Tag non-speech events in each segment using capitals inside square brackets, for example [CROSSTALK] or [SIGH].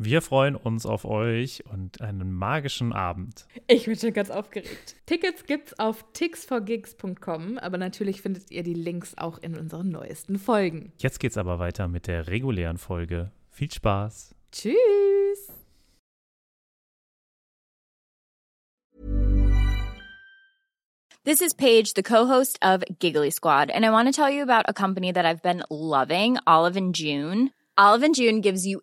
Wir freuen uns auf euch und einen magischen Abend. Ich bin schon ganz aufgeregt. Tickets gibt's auf tixforgigs.com, aber natürlich findet ihr die Links auch in unseren neuesten Folgen. Jetzt geht's aber weiter mit der regulären Folge. Viel Spaß. Tschüss. This is Paige, the co-host of Giggly Squad, and I want to tell you about a company that I've been loving, Olive and June. Olive and June gives you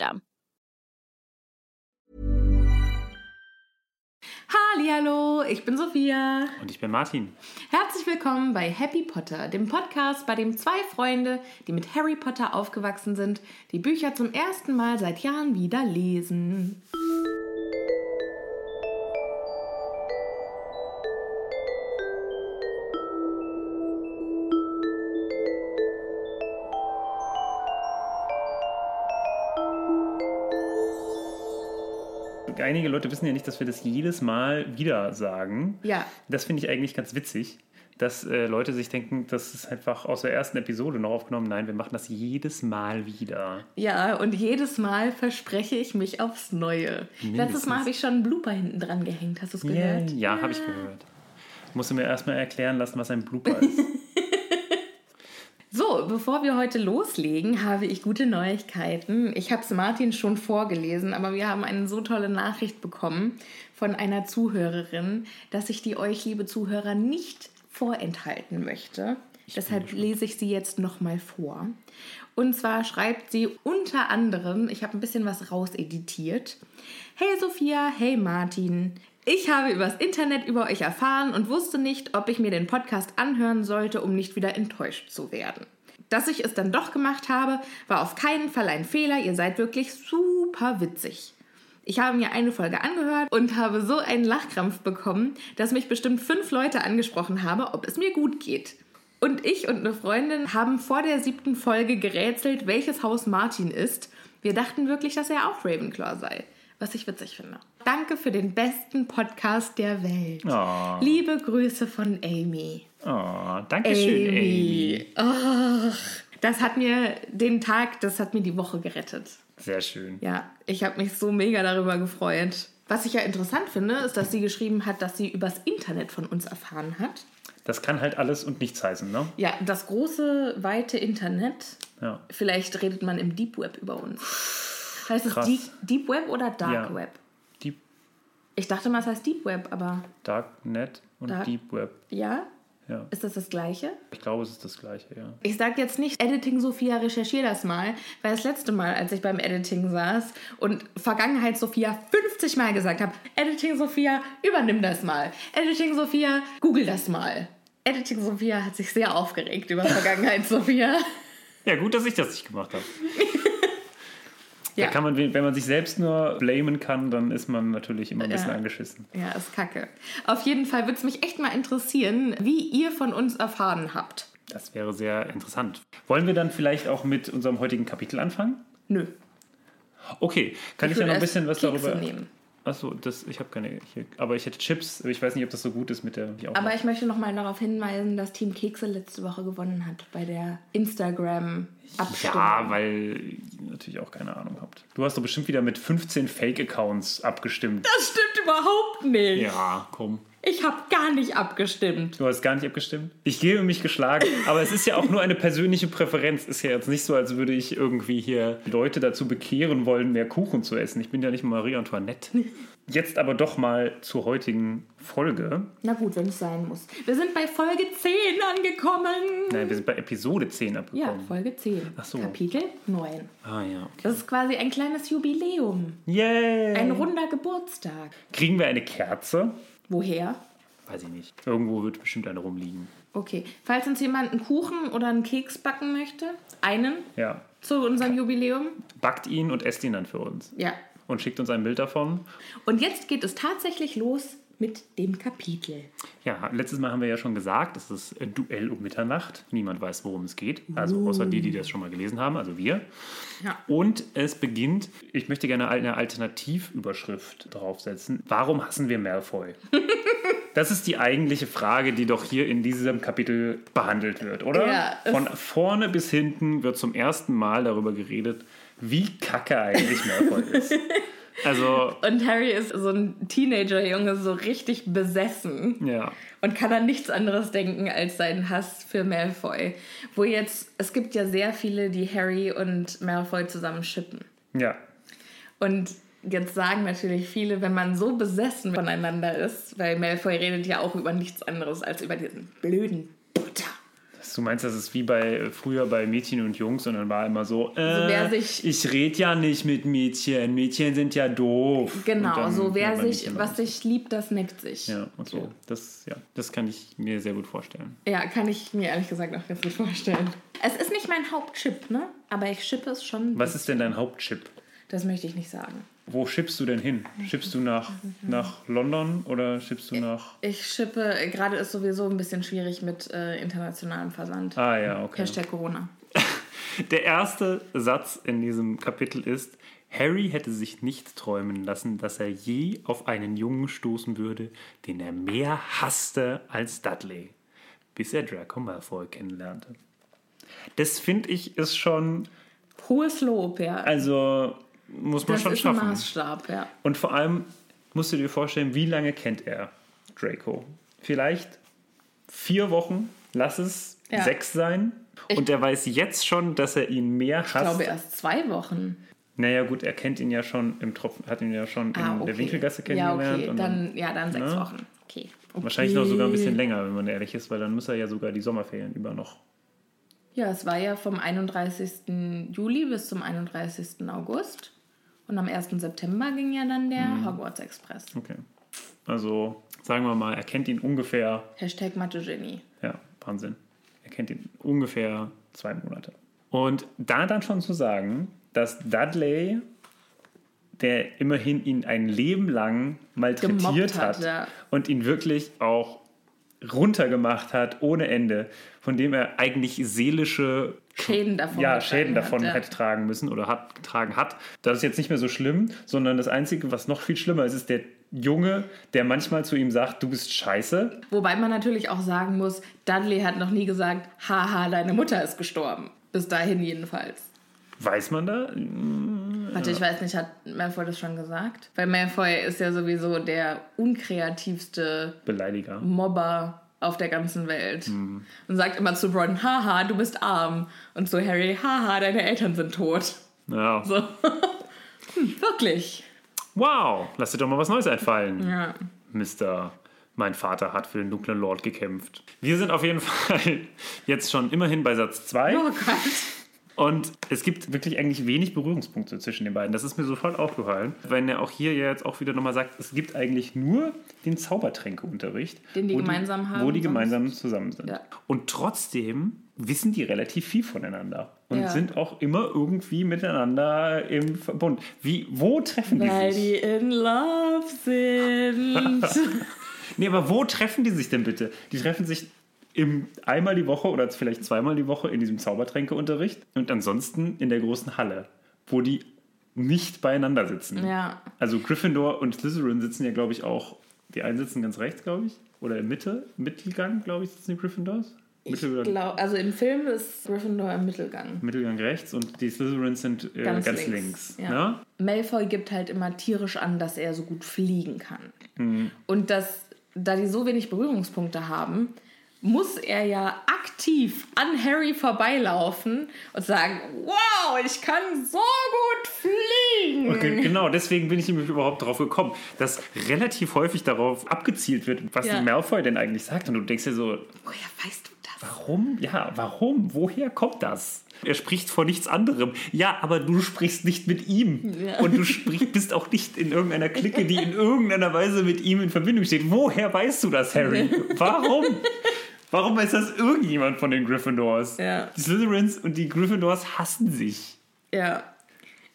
Hallo, ich bin Sophia. Und ich bin Martin. Herzlich willkommen bei Happy Potter, dem Podcast, bei dem zwei Freunde, die mit Harry Potter aufgewachsen sind, die Bücher zum ersten Mal seit Jahren wieder lesen. Einige Leute wissen ja nicht, dass wir das jedes Mal wieder sagen. Ja. Das finde ich eigentlich ganz witzig, dass äh, Leute sich denken, das ist einfach aus der ersten Episode noch aufgenommen. Nein, wir machen das jedes Mal wieder. Ja, und jedes Mal verspreche ich mich aufs Neue. Mindestens. Letztes Mal habe ich schon einen Blooper hinten dran gehängt. Hast du es Ja, gehört? ja, habe ich gehört. Musst du mir erstmal erklären lassen, was ein Blooper [LAUGHS] ist. So, bevor wir heute loslegen, habe ich gute Neuigkeiten. Ich habe es Martin schon vorgelesen, aber wir haben eine so tolle Nachricht bekommen von einer Zuhörerin, dass ich die euch, liebe Zuhörer, nicht vorenthalten möchte. Deshalb lese ich sie jetzt nochmal vor. Und zwar schreibt sie unter anderem, ich habe ein bisschen was rauseditiert. Hey Sophia, hey Martin. Ich habe übers Internet über euch erfahren und wusste nicht, ob ich mir den Podcast anhören sollte, um nicht wieder enttäuscht zu werden. Dass ich es dann doch gemacht habe, war auf keinen Fall ein Fehler. Ihr seid wirklich super witzig. Ich habe mir eine Folge angehört und habe so einen Lachkrampf bekommen, dass mich bestimmt fünf Leute angesprochen haben, ob es mir gut geht. Und ich und eine Freundin haben vor der siebten Folge gerätselt, welches Haus Martin ist. Wir dachten wirklich, dass er auch Ravenclaw sei. Was ich witzig finde. Danke für den besten Podcast der Welt. Oh, Liebe Grüße von Amy. oh danke schön, Amy. Ach, das hat mir den Tag, das hat mir die Woche gerettet. Sehr schön. Ja, ich habe mich so mega darüber gefreut. Was ich ja interessant finde, ist, dass sie geschrieben hat, dass sie übers Internet von uns erfahren hat. Das kann halt alles und nichts heißen, ne? Ja, das große, weite Internet. Ja. Vielleicht redet man im Deep Web über uns. Heißt es Krass. Deep, Deep Web oder Dark Ja. Web? Ich dachte mal, es heißt Deep Web, aber Darknet und Dark- Deep Web. ja? Ja. Ist das das Gleiche? Ich glaube, es ist das gleiche, ja. Ich sage jetzt nicht, Editing Sophia, recherchier das mal, weil das letzte Mal, als ich beim Editing saß und Vergangenheit Sophia 50 Mal gesagt habe, Editing Sophia, übernimm das mal. Editing Sophia, google das mal. Editing Sophia hat sich sehr aufgeregt über Vergangenheit [LAUGHS] Sophia. Ja, gut, dass ich das nicht gemacht habe. [LAUGHS] Ja. Da kann man, wenn man sich selbst nur blamen kann, dann ist man natürlich immer ein bisschen Ja. angeschissen. Ja, ist kacke. Auf jeden Fall würde es mich echt mal interessieren, wie ihr von uns erfahren habt. Das wäre sehr interessant. Wollen wir dann vielleicht auch mit unserem heutigen Kapitel anfangen? Nö. Okay, kann ich, ja würde noch ein bisschen was Kekse darüber. nehmen. Achso, das, ich habe keine. Hier, aber ich hätte Chips, aber ich weiß nicht, ob das so gut ist mit der. Die Aber ich möchte noch mal darauf hinweisen, dass Team Kekse letzte Woche gewonnen hat bei der Instagram-Abstimmung. ja, weil ihr natürlich auch keine Ahnung habt. Du hast doch bestimmt wieder mit 15 Fake-Accounts abgestimmt. Das stimmt überhaupt nicht. Ja, komm. Ich habe gar nicht abgestimmt. Du hast gar nicht abgestimmt? Ich gebe mich geschlagen, [LAUGHS] aber es ist ja auch nur eine persönliche Präferenz. Ist ja jetzt nicht so, als würde ich irgendwie hier Leute dazu bekehren wollen, mehr Kuchen zu essen. Ich bin ja nicht Marie Antoinette. Jetzt aber doch mal zur heutigen Folge. Na gut, wenn es sein muss. Wir sind bei Folge 10 angekommen. Nein, wir sind bei Episode 10 Ja, abgekommen. Folge 10. Ach so. Kapitel 9. Ah ja, okay. Das ist quasi ein kleines Jubiläum. Yay! Ein runder Geburtstag. Kriegen wir eine Kerze? Woher? Weiß ich nicht. Irgendwo wird bestimmt eine rumliegen. Okay. Falls uns jemand einen Kuchen oder einen Keks backen möchte, einen Ja. zu unserem Jubiläum. Backt ihn und esst ihn dann für uns. Ja. Und schickt uns ein Bild davon. Und jetzt geht es tatsächlich los mit dem Kapitel. Ja, letztes Mal haben wir ja schon gesagt, es ist Duell um Mitternacht. Niemand weiß, worum es geht. Also außer die, die das schon mal gelesen haben, also wir. Ja. Und es beginnt, ich möchte gerne eine Alternativüberschrift draufsetzen. Warum hassen wir Malfoy? [LAUGHS] Das ist die eigentliche Frage, die doch hier in diesem Kapitel behandelt wird, oder? Ja, Von vorne bis hinten wird zum ersten Mal darüber geredet, wie kacke eigentlich Malfoy ist. [LAUGHS] Also, Und Harry ist so ein Teenager-Junge, so richtig besessen. ja. Und kann an nichts anderes denken als seinen Hass für Malfoy. Wo jetzt, es gibt ja sehr viele, die Harry und Malfoy zusammen schippen. Ja, Und jetzt sagen natürlich viele, wenn man so besessen voneinander ist, weil Malfoy redet ja auch über nichts anderes als über diesen blöden Du meinst, das ist wie bei früher bei Mädchen und Jungs und dann war immer so, äh, wer sich- ich rede ja nicht mit Mädchen, Mädchen sind ja doof. Genau, dann so wer sich, Mädchen was sich liebt, das neckt sich. Ja, und so. Das, ja, das kann ich mir sehr gut vorstellen. Ja, kann ich mir ehrlich gesagt auch ganz gut vorstellen. Es ist nicht mein Hauptchip, ne? Aber ich schippe es schon. Was ist denn dein Hauptchip? Das möchte ich nicht sagen. Wo schippst du denn hin? Schippst du nach, nach London oder schippst du nach. Ich schippe, gerade ist sowieso ein bisschen schwierig mit äh, internationalem Versand. Ah, ja, okay. Hashtag Corona. [LAUGHS] Der erste Satz in diesem Kapitel ist: Harry hätte sich nicht träumen lassen, dass er je auf einen Jungen stoßen würde, den er mehr hasste als Dudley, bis er Draco Malfoy kennenlernte. Das finde ich ist schon, Hohes Lob, ja. also muss man das schon ist ein schaffen. Maßstab, ja. Und vor allem musst du dir vorstellen, wie lange kennt er Draco? Vielleicht vier Wochen, lass es Ja. sechs sein. Und er weiß jetzt schon, dass er ihn mehr Ich hasst. glaube erst zwei Wochen. Naja, gut, er kennt ihn ja schon im Tropfen, hat ihn ja schon in Ah, okay. der Winkelgasse Ja, kennengelernt. okay. und Dann, ja, dann sechs Ne? Wochen. Okay. okay. Wahrscheinlich noch sogar ein bisschen länger, wenn man ehrlich ist, weil dann muss er ja sogar die Sommerferien über noch. Ja, es war ja vom 31. Juli bis zum 31. August. Und am 1. September ging ja dann der Mhm. Hogwarts Express. Okay. Also sagen wir mal, er kennt ihn ungefähr, Hashtag Mathe Genie. ja, Wahnsinn. Er kennt ihn ungefähr zwei Monate. Und da dann schon zu sagen, dass Dudley, der immerhin ihn ein Leben lang malträtiert hat, ja. und ihn wirklich auch runtergemacht hat ohne Ende, von dem er eigentlich seelische Schäden davon. ja, Schäden davon hat, ja. hätte tragen müssen oder hat getragen hat. Das ist jetzt nicht mehr so schlimm, sondern das Einzige, was noch viel schlimmer ist, ist der Junge, der manchmal zu ihm sagt, du bist scheiße. Wobei man natürlich auch sagen muss, Dudley hat noch nie gesagt, haha, deine Mutter ist gestorben. Bis dahin jedenfalls. Weiß man da? Warte, ich weiß nicht, hat Malfoy das schon gesagt? Weil Malfoy ist ja sowieso der unkreativste Beleidiger. Mobber auf der ganzen Welt. Und sagt immer zu Ron, haha, du bist arm. Und zu Harry, haha, deine Eltern sind tot. Ja. So. [LAUGHS] hm, wirklich. Wow, lass dir doch mal was Neues einfallen. Ja. Mr. Mein Vater hat für den dunklen Lord gekämpft. Wir sind auf jeden [LAUGHS] Fall jetzt schon immerhin bei Satz 2. Oh Gott. Und es gibt wirklich eigentlich wenig Berührungspunkte zwischen den beiden. Das ist mir sofort aufgefallen. Wenn er auch hier jetzt auch wieder nochmal sagt, es gibt eigentlich nur den Zaubertränkeunterricht. Den die wo gemeinsam haben Wo die gemeinsam zusammen sind. Ja. Und trotzdem wissen die relativ viel voneinander. Und Ja. sind auch immer irgendwie miteinander im Verbund. Wie, wo treffen die Weil sich? die in love [LAUGHS] sind. Nee, aber wo treffen die sich denn bitte? Die treffen sich im, einmal die Woche oder vielleicht zweimal die Woche in diesem Zaubertränkeunterricht und ansonsten in der großen Halle, wo die nicht beieinander sitzen. ja. Also Gryffindor und Slytherin sitzen ja, glaube ich, auch. Die einen sitzen ganz rechts, glaube ich. Oder im Mitte, Mittelgang, glaube ich, sitzen die Gryffindors. Ich Mittel oder glaub, also im Film ist Gryffindor im Mittelgang. Mittelgang rechts und die Slytherins sind äh, ganz, Ganz links. links, ja. ne? Malfoy gibt halt immer tierisch an, dass er so gut fliegen kann. Mhm. Und das da die so wenig Berührungspunkte haben, muss er ja aktiv an Harry vorbeilaufen und sagen, wow, ich kann so gut fliegen. Okay, genau, deswegen bin ich nämlich überhaupt darauf gekommen, dass relativ häufig darauf abgezielt wird, was Ja. Malfoy denn eigentlich sagt. Und du denkst dir so, Woher weißt du das? warum? Ja, warum? Woher kommt das? Er spricht vor nichts anderem. Ja, aber du sprichst nicht mit ihm. Ja. Und du sprich, bist auch nicht in irgendeiner Clique, die in irgendeiner Weise mit ihm in Verbindung steht. Woher weißt du das, Harry? Warum? Warum weiß das irgendjemand von den Gryffindors? Ja. Die Slytherins und die Gryffindors hassen sich. Ja.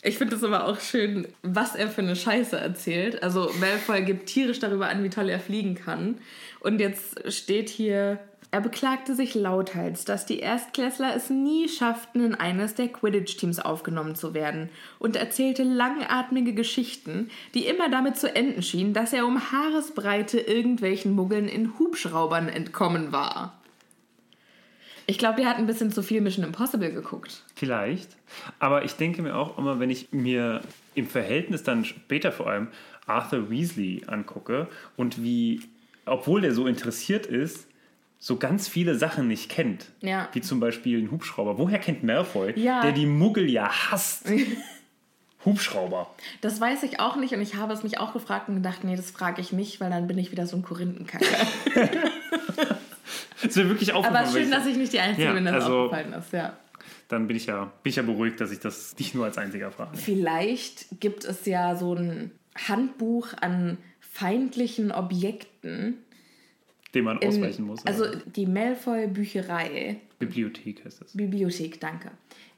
Ich finde es aber auch schön, was er für eine Scheiße erzählt. Also Malfoy gibt tierisch darüber an, wie toll er fliegen kann. Und jetzt steht hier, er beklagte sich lauthals, dass die Erstklässler es nie schafften, in eines der Quidditch-Teams aufgenommen zu werden und erzählte langatmige Geschichten, die immer damit zu enden schienen, dass er um Haaresbreite irgendwelchen Muggeln in Hubschraubern entkommen war. Ich glaube, der hat ein bisschen zu viel Mission Impossible geguckt. Vielleicht. Aber ich denke mir auch immer, wenn ich mir im Verhältnis dann später vor allem Arthur Weasley angucke und wie, obwohl der so interessiert ist, so ganz viele Sachen nicht kennt. Ja. Wie zum Beispiel ein Hubschrauber. Woher kennt Malfoy, Ja. der die Muggel ja hasst? [LAUGHS] Hubschrauber. Das weiß ich auch nicht und ich habe es mich auch gefragt und gedacht, nee, das frage ich nicht, weil dann bin ich wieder so ein Korinthenkacker. [LAUGHS] Das wäre wirklich aufgefallen. Aber schön, dass ich nicht die Einzige bin, der das also- aufgefallen ist, ja. Dann bin ich, ja, bin ich ja beruhigt, dass ich das nicht nur als einziger frage. Vielleicht gibt es ja so ein Handbuch an feindlichen Objekten. Dem man in- ausweichen muss. Also aber die Malfoy-Bücherei, Bibliothek heißt das. Bibliothek, danke.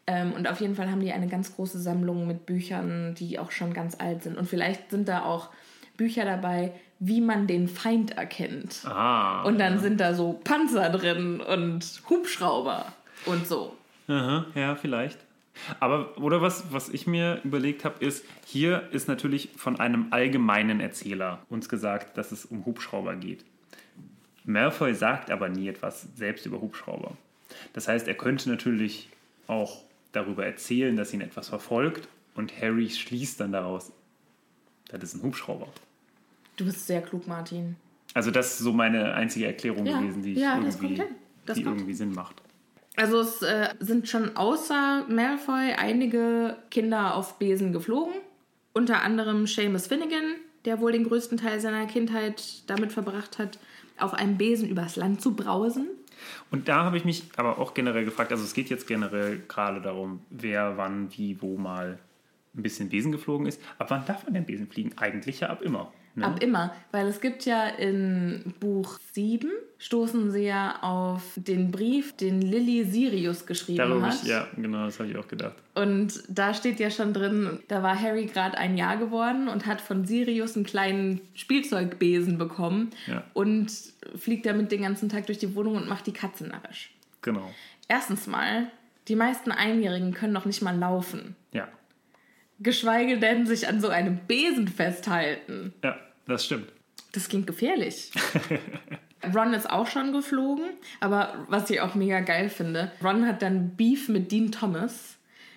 Ähm, und auf jeden Fall haben die eine ganz große Sammlung mit Büchern, die auch schon ganz alt sind. Und vielleicht sind da auch Bücher dabei, wie man den Feind erkennt. Ah. Und dann sind da so Panzer drin und Hubschrauber und so. Aha, ja, vielleicht. Aber, oder was, was ich mir überlegt habe, ist, hier ist natürlich von einem allgemeinen Erzähler uns gesagt, dass es um Hubschrauber geht. Malfoy sagt aber nie etwas selbst über Hubschrauber. Das heißt, er könnte natürlich auch darüber erzählen, dass ihn etwas verfolgt und Harry schließt dann daraus, das ist ein Hubschrauber. Du bist sehr klug, Martin. Also das ist so meine einzige Erklärung Ja, gewesen, die, ich ja, irgendwie, die irgendwie Sinn macht. Also es äh, sind schon außer Malfoy einige Kinder auf Besen geflogen. Unter anderem Seamus Finnegan, der wohl den größten Teil seiner Kindheit damit verbracht hat, auf einem Besen übers Land zu brausen. Und da habe ich mich aber auch generell gefragt, also es geht jetzt generell gerade darum, wer wann, wie, wo mal ein bisschen Besen geflogen ist. Ab wann darf man denn Besen fliegen? Eigentlich ja ab immer. Ne? Ab immer, weil es gibt ja in Buch 7 stoßen sie ja auf den Brief, den Lily Sirius geschrieben Darüber hat. ich, ja, genau, das habe ich auch gedacht. Und da steht ja schon drin, da war Harry gerade ein Jahr geworden und hat von Sirius einen kleinen Spielzeugbesen bekommen Ja. und fliegt damit den ganzen Tag durch die Wohnung und macht die Katze narrisch. Genau. Erstens mal, die meisten Einjährigen können noch nicht mal laufen. Ja. Geschweige denn sich an so einem Besen festhalten. Ja, das stimmt. Das klingt gefährlich. [LAUGHS] Ron ist auch schon geflogen, aber was ich auch mega geil finde, Ron hat dann Beef mit Dean Thomas,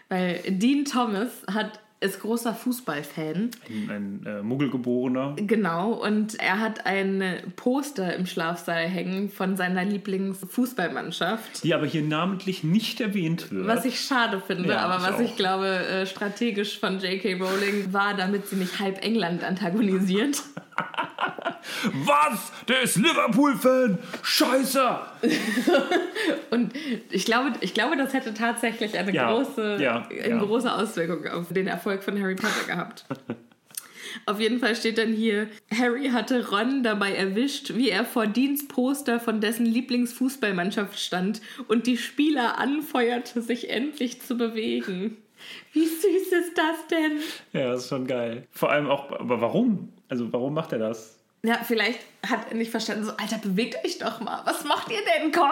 weil Dean Thomas hat, ist großer Fußballfan. Ein, ein äh, Muggelgeborener. Genau, und er hat ein Poster im Schlafsaal hängen von seiner Lieblingsfußballmannschaft. Die aber hier namentlich nicht erwähnt wird. Was ich schade finde, Ja, aber ich was auch. ich glaube äh, strategisch von J.K. Rowling war, damit sie nicht halb England antagonisiert. [LAUGHS] [LAUGHS] Was? Der ist Liverpool-Fan! Scheiße! [LAUGHS] Und ich glaube, ich glaube, das hätte tatsächlich eine, Ja, große, ja, eine ja. große Auswirkung auf den Erfolg von Harry Potter gehabt. [LAUGHS] Auf jeden Fall steht dann hier, Harry hatte Ron dabei erwischt, wie er vor Deans Poster von dessen Lieblingsfußballmannschaft stand und die Spieler anfeuerte, sich endlich zu bewegen. Wie süß ist das denn? Ja, das ist schon geil. Vor allem auch, aber warum? Also warum macht er das? Ja, vielleicht hat er nicht verstanden, so, Alter, bewegt euch doch mal. Was macht ihr denn? Komm!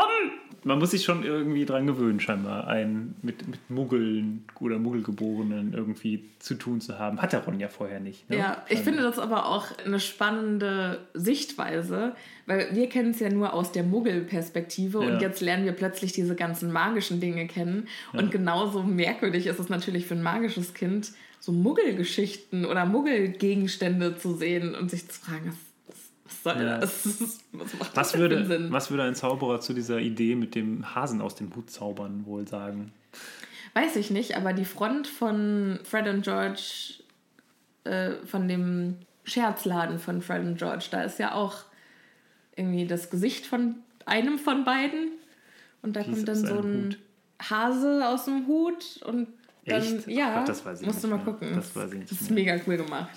Man muss sich schon irgendwie dran gewöhnen, scheinbar, einen mit, mit Muggeln oder Muggelgeborenen irgendwie zu tun zu haben. Hat der Ron ja vorher nicht. Ne? Ja, ich finde das aber auch eine spannende Sichtweise, weil wir kennen es ja nur aus der Muggel-Perspektive Ja. und jetzt lernen wir plötzlich diese ganzen magischen Dinge kennen. Und genauso merkwürdig ist es natürlich für ein magisches Kind, so Muggelgeschichten oder Muggelgegenstände zu sehen und sich zu fragen, was, soll Ja. das? [LAUGHS] Was macht das Was würde, Sinn? was würde ein Zauberer zu dieser Idee mit dem Hasen aus dem Hut zaubern wohl sagen? Weiß ich nicht, aber die Front von Fred und George, äh, von dem Scherzladen von Fred und George, da ist ja auch irgendwie das Gesicht von einem von beiden. Und da Dies kommt dann so ein Hut. Hase aus dem Hut und Echt? Ach ja, Gott, das weiß ich musst du nicht mal mehr. gucken. Das Das ist mega cool gemacht.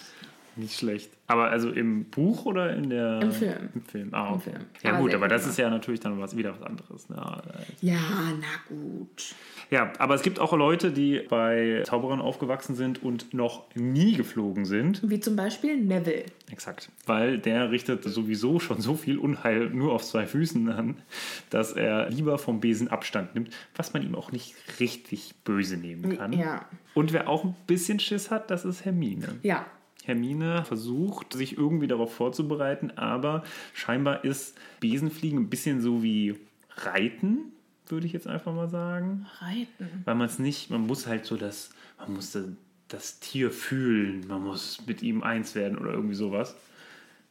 Nicht schlecht. Aber also im Buch oder in der. Im Film. Im Film. Ah, Im. Film. Ja, Aber gut, aber das ist ja natürlich dann was, wieder was anderes. Ja, Ja, na gut. ja, aber es gibt auch Leute, die bei Zauberern aufgewachsen sind und noch nie geflogen sind. Wie zum Beispiel Neville. Exakt. Weil der richtet sowieso schon so viel Unheil nur auf zwei Füßen an, dass er lieber vom Besen Abstand nimmt, was man ihm auch nicht richtig böse nehmen kann. Ja. Und wer auch ein bisschen Schiss hat, das ist Hermine. Ja. Hermine versucht, sich irgendwie darauf vorzubereiten, aber scheinbar ist Besenfliegen ein bisschen so wie Reiten, würde ich jetzt einfach mal sagen. Reiten. Weil man es nicht, man muss halt so das, man muss das, das Tier fühlen, man muss mit ihm eins werden oder irgendwie sowas.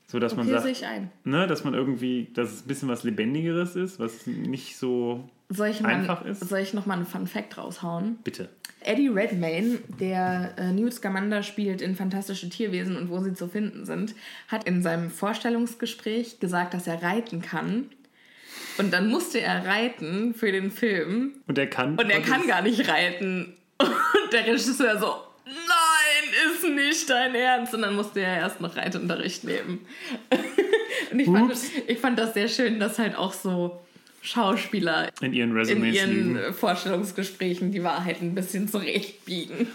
So dass man Okay, sagt, ich ein. ne, dass man irgendwie, dass es ein bisschen was Lebendigeres ist, was nicht so Soll ich, mal, einfach ist. soll ich noch mal einen Fun Fact raushauen? Bitte. Eddie Redmayne, der äh, Newt Scamander spielt in Fantastische Tierwesen und wo sie zu finden sind, hat in seinem Vorstellungsgespräch gesagt, dass er reiten kann. Und dann musste er reiten für den Film Und er kann. und er kann gar nicht reiten. Und der Regisseur so, nein, ist nicht dein Ernst. Und dann musste er erst noch Reitunterricht nehmen. [LAUGHS] Und ich fand, ich fand das sehr schön, dass halt auch so Schauspieler in ihren in Resümees ihren Vorstellungsgesprächen die Wahrheit ein bisschen zurechtbiegen.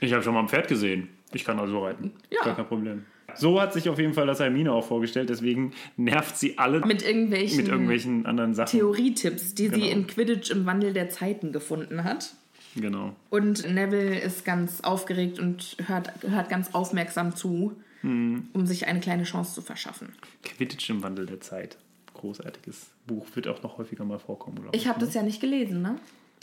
Ich habe schon mal ein Pferd gesehen. Ich kann also reiten. Ja. Gar kein Problem. So hat sich auf jeden Fall das Hermine auch vorgestellt. Deswegen nervt sie alle Mit irgendwelchen, mit irgendwelchen anderen Sachen. Theorietipps, die Genau. sie in Quidditch im Wandel der Zeiten gefunden hat. Genau. Und Neville ist ganz aufgeregt und hört, hört ganz aufmerksam zu, Hm. um sich eine kleine Chance zu verschaffen. Quidditch im Wandel der Zeit. Großartiges Buch. Wird auch noch häufiger mal vorkommen. glaub Ich habe das ja nicht gelesen, ne?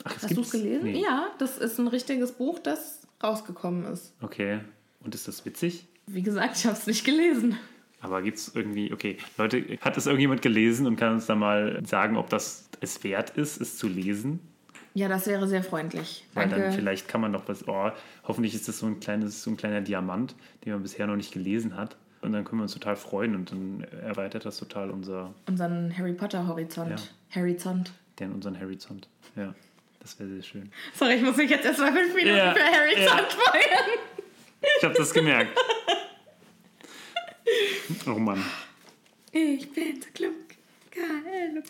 Ach, Hast du es gelesen? Nee. Ja, das ist ein richtiges Buch, das rausgekommen ist. Okay. Und ist das witzig? Wie gesagt, ich habe es nicht gelesen. Aber gibt es irgendwie, okay, Leute, hat das irgendjemand gelesen und kann uns da mal sagen, ob das es wert ist, es zu lesen? Ja, das wäre sehr freundlich. Weil Danke. dann vielleicht kann man doch was, oh, hoffentlich ist das so ein kleines, so ein kleiner Diamant, den man bisher noch nicht gelesen hat. Und dann können wir uns total freuen und dann erweitert das total unser, Unseren Harry Potter Horizont. Ja. Horizont. den, unseren Horizont. Ja, das wäre sehr schön. Sorry, ich muss mich jetzt erstmal fünf Minuten Ja, für Harry ja. Zont feuern. Ich habe das gemerkt. Oh Mann. Ich bin so klug. K.L.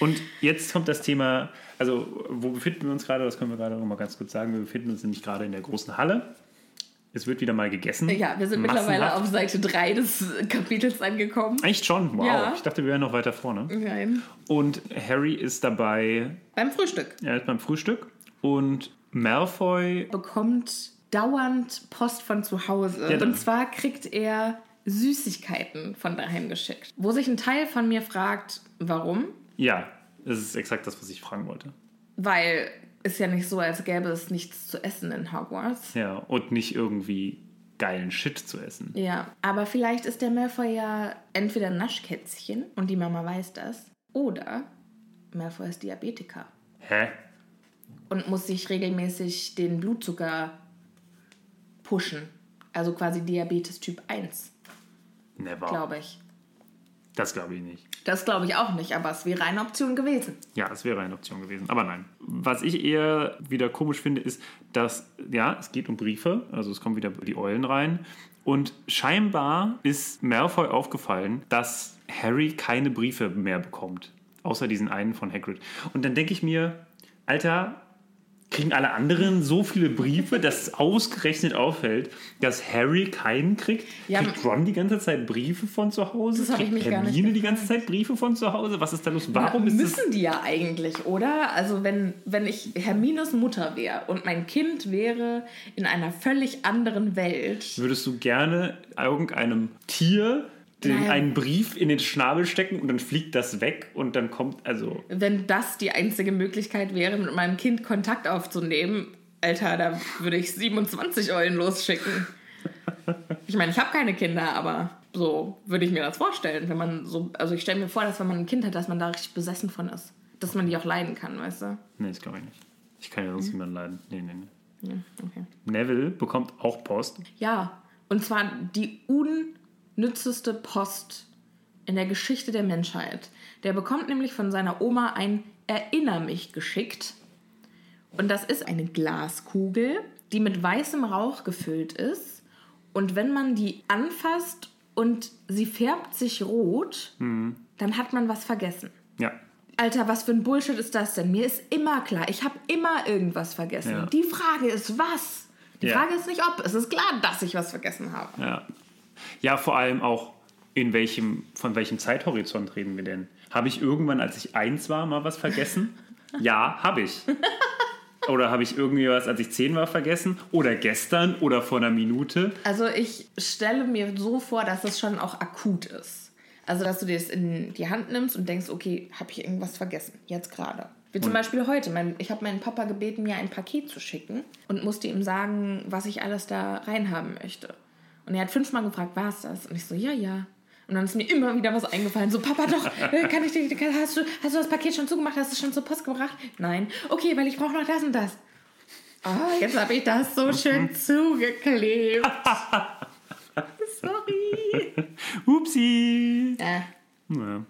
Und jetzt kommt das Thema, also wo befinden wir uns gerade? Das können wir gerade noch mal ganz kurz sagen. Wir befinden uns nämlich gerade in der großen Halle. Es wird wieder mal gegessen. Ja, wir sind mittlerweile Massenhaft. auf Seite 3 des Kapitels angekommen. Echt schon? Wow. Ja. Ich dachte, wir wären noch weiter vorne. Nein. Und Harry ist dabei, Beim Frühstück er ist beim Frühstück und Malfoy, bekommt dauernd Post von zu Hause. Ja, Und zwar kriegt er Süßigkeiten von daheim geschickt. Wo sich ein Teil von mir fragt, warum? ja, das ist exakt das, was ich fragen wollte. Weil ist ja nicht so, als gäbe es nichts zu essen in Hogwarts. Ja, und nicht irgendwie geilen Shit zu essen. Ja, aber vielleicht ist der Malfoy ja entweder ein Naschkätzchen und die Mama weiß das, oder Malfoy ist Diabetiker Hä? und muss sich regelmäßig den Blutzucker pushen. Also quasi Diabetes Typ 1, Never. glaube ich. Das glaube ich nicht. Das glaube ich auch nicht, aber es wäre eine Option gewesen. Ja, es wäre eine Option gewesen. Aber nein. Was ich eher wieder komisch finde, ist, dass, ja, es geht um Briefe. Also es kommen wieder die Eulen rein. Und scheinbar ist Malfoy aufgefallen, dass Harry keine Briefe mehr bekommt. Außer diesen einen von Hagrid. Und dann denke ich mir, Alter, kriegen alle anderen so viele Briefe, dass es ausgerechnet auffällt, dass Harry keinen kriegt? Ja, kriegt Ron die ganze Zeit Briefe von zu Hause? Das hab ich kriegt mich Hermine die ganze Zeit Briefe von zu Hause? Was ist da los? Warum ja, ist das müssen die ja eigentlich, oder? Also wenn, wenn ich Hermines Mutter wäre und mein Kind wäre in einer völlig anderen Welt, Würdest du gerne irgendeinem Tier den, einen Brief in den Schnabel stecken und dann fliegt das weg und dann kommt, also, wenn das die einzige Möglichkeit wäre, mit meinem Kind Kontakt aufzunehmen, Alter, da würde ich 27 Eulen losschicken. Ich meine, ich habe keine Kinder, aber So würde ich mir das vorstellen, wenn man so, also ich stelle mir vor, dass wenn man ein Kind hat, dass man da richtig besessen von ist. Dass man die auch leiden kann, weißt du? Nee, das glaube ich nicht. Ich kann ja sonst niemanden leiden. Nee, nee, nee. Ja, okay. Neville bekommt auch Post. Ja, und zwar die unnützeste Post in der Geschichte der Menschheit. Der bekommt nämlich von seiner Oma ein Erinner mich geschickt. Und das ist eine Glaskugel, die mit weißem Rauch gefüllt ist. Und wenn man die anfasst und sie färbt sich rot, dann hat man was vergessen. Ja. Alter, was für ein Bullshit ist das denn? Mir ist immer klar, ich habe immer irgendwas vergessen. Ja. Die Frage ist, was? Die Ja. Frage ist nicht ob. Es ist klar, dass ich was vergessen habe. Ja. Ja, vor allem auch, in welchem, von welchem Zeithorizont reden wir denn? Habe ich irgendwann, als ich eins war, mal was vergessen? [LAUGHS] ja, habe ich. Oder habe ich irgendwie was, als ich zehn war, vergessen? Oder gestern oder vor einer Minute? Also ich stelle mir so vor, dass es schon auch akut ist. Also dass du dir das in die Hand nimmst und denkst, okay, habe ich irgendwas vergessen? Jetzt gerade. Wie zum Beispiel heute. Mein, ich habe meinen Papa gebeten, mir ein Paket zu schicken und musste ihm sagen, was ich alles da reinhaben möchte. Und er hat fünfmal gefragt, war es das? Und ich so, ja, ja. Und dann ist mir immer wieder was eingefallen. So, Papa, doch, äh, kann ich kann, hast, du, hast du das Paket schon zugemacht? Hast du es schon zur Post gebracht? Nein. Okay, weil ich brauche noch das und das. Ah, jetzt habe ich das so schön zugeklebt. [LAUGHS] Sorry. Upsi! Äh, Ja.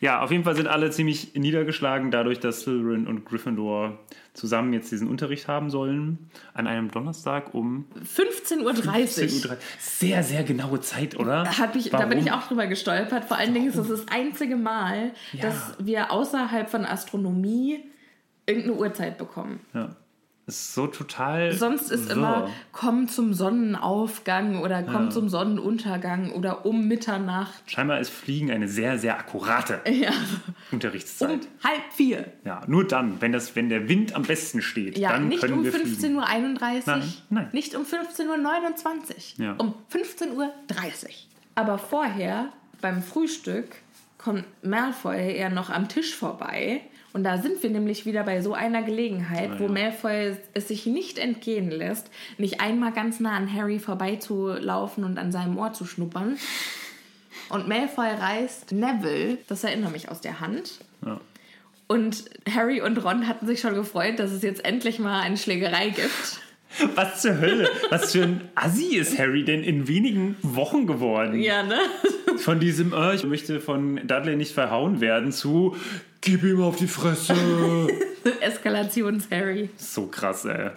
Ja, auf jeden Fall sind alle ziemlich niedergeschlagen dadurch, dass Slytherin und Gryffindor zusammen jetzt diesen Unterricht haben sollen. An einem Donnerstag um 15.30 Uhr. 10.30 Uhr. Sehr, sehr genaue Zeit, oder? Hat mich, da bin Warum? ich auch drüber gestolpert. Vor allen Dingen ist es das einzige Mal, Ja. dass wir außerhalb von Astronomie irgendeine Uhrzeit bekommen. Ja. Ist so total. Sonst ist wirr. immer komm zum Sonnenaufgang oder komm Ja. zum Sonnenuntergang oder um Mitternacht. Scheinbar ist Fliegen eine sehr, sehr akkurate [LAUGHS] Ja, Unterrichtszeit. um halb vier. Ja, nur dann, wenn, das, wenn der Wind am besten steht, Ja, dann nicht können um wir 15.31 fliegen. Uhr, Nein, nein. nicht um 15.29 Uhr, Ja. um 15.30 Uhr. Aber vorher, beim Frühstück, kommt Malfoy ja noch am Tisch vorbei. Und da sind wir nämlich wieder bei so einer Gelegenheit, Ah, wo ja. Malfoy es sich nicht entgehen lässt, nicht einmal ganz nah an Harry vorbeizulaufen und an seinem Ohr zu schnuppern. Und Malfoy reißt Neville, das erinnert mich, aus der Hand. Ja. Und Harry und Ron hatten sich schon gefreut, dass es jetzt endlich mal eine Schlägerei gibt. [LAUGHS] Was zur Hölle? Was für ein Assi ist Harry denn in wenigen Wochen geworden? Ja, ne? Von diesem, äh, ich möchte von Dudley nicht verhauen werden, zu gib ihm auf die Fresse. [LAUGHS] Eskalations-Harry. so krass, ey.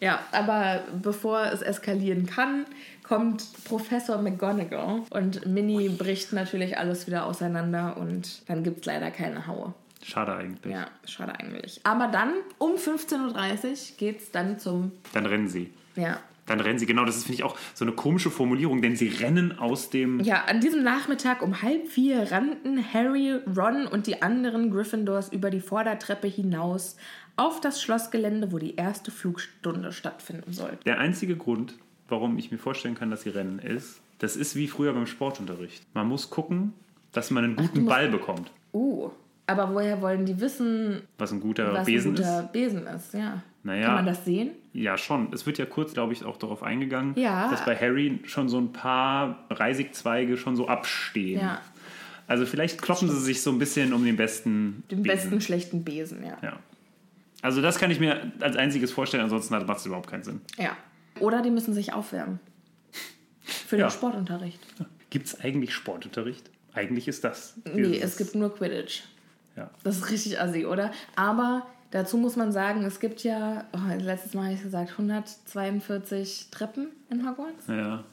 Ja, aber bevor es eskalieren kann, kommt Professor McGonagall und Minnie bricht natürlich alles wieder auseinander und dann gibt es leider keine Haue. Schade eigentlich. Ja, schade eigentlich. Aber dann um 15.30 Uhr geht es dann zum. Dann rennen sie. Ja. Dann rennen sie. Genau, das ist, finde ich, auch so eine komische Formulierung, denn sie rennen aus dem. Ja, an diesem Nachmittag um halb vier rannten Harry, Ron und die anderen Gryffindors über die Vordertreppe hinaus auf das Schlossgelände, wo die erste Flugstunde stattfinden sollte. Der einzige Grund, warum ich mir vorstellen kann, dass sie rennen, ist, das ist wie früher beim Sportunterricht. Man muss gucken, dass man einen guten musst- Ball bekommt. Uh, aber woher wollen die wissen, Was ein guter was Besen ein guter ist. Besen ist? Ja. Naja. Kann man das sehen? Ja, schon. Es wird ja kurz, glaube ich, auch darauf eingegangen, Ja. dass bei Harry schon so ein paar Reisigzweige schon so abstehen. Ja. Also vielleicht kloppen sie sich so ein bisschen um den besten. Den Besen. besten schlechten Besen, ja. Ja. Also das kann ich mir als einziges vorstellen, ansonsten macht es überhaupt keinen Sinn. Ja. Oder die müssen sich aufwärmen. Für den Ja. Sportunterricht. Gibt es eigentlich Sportunterricht? Eigentlich ist das. Nee, es gibt nur Quidditch. Ja. Das ist richtig assi, oder? Aber dazu muss man sagen, es gibt ja, oh, letztes Mal habe ich gesagt, 142 Treppen in Hogwarts. Ja.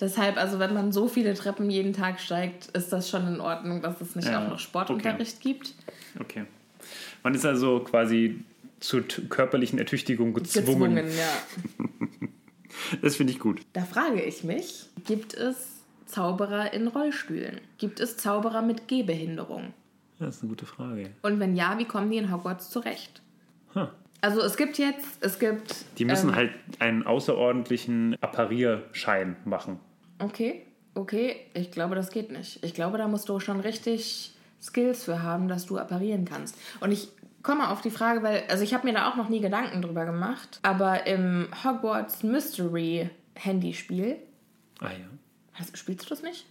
Deshalb, also wenn man so viele Treppen jeden Tag steigt, ist das schon in Ordnung, dass es nicht Ja, auch noch Sportunterricht gibt. Okay. Man ist also quasi zur körperlichen Ertüchtigung gezwungen. Gezwungen, ja. [LAUGHS] Das finde ich gut. Da frage ich mich, gibt es Zauberer in Rollstühlen? Gibt es Zauberer mit Gehbehinderung? Das ist eine gute Frage. Und wenn ja, wie kommen die in Hogwarts zurecht? Huh. Also es gibt jetzt, es gibt... Die müssen ähm, halt einen außerordentlichen Apparierschein machen. Okay, okay, ich glaube, das geht nicht. Ich glaube, da musst du schon richtig Skills für haben, dass du apparieren kannst. Und ich komme auf die Frage, weil, also ich habe mir da auch noch nie Gedanken drüber gemacht, aber im Hogwarts Mystery Handyspiel, Ah ja. hast, spielst du das nicht?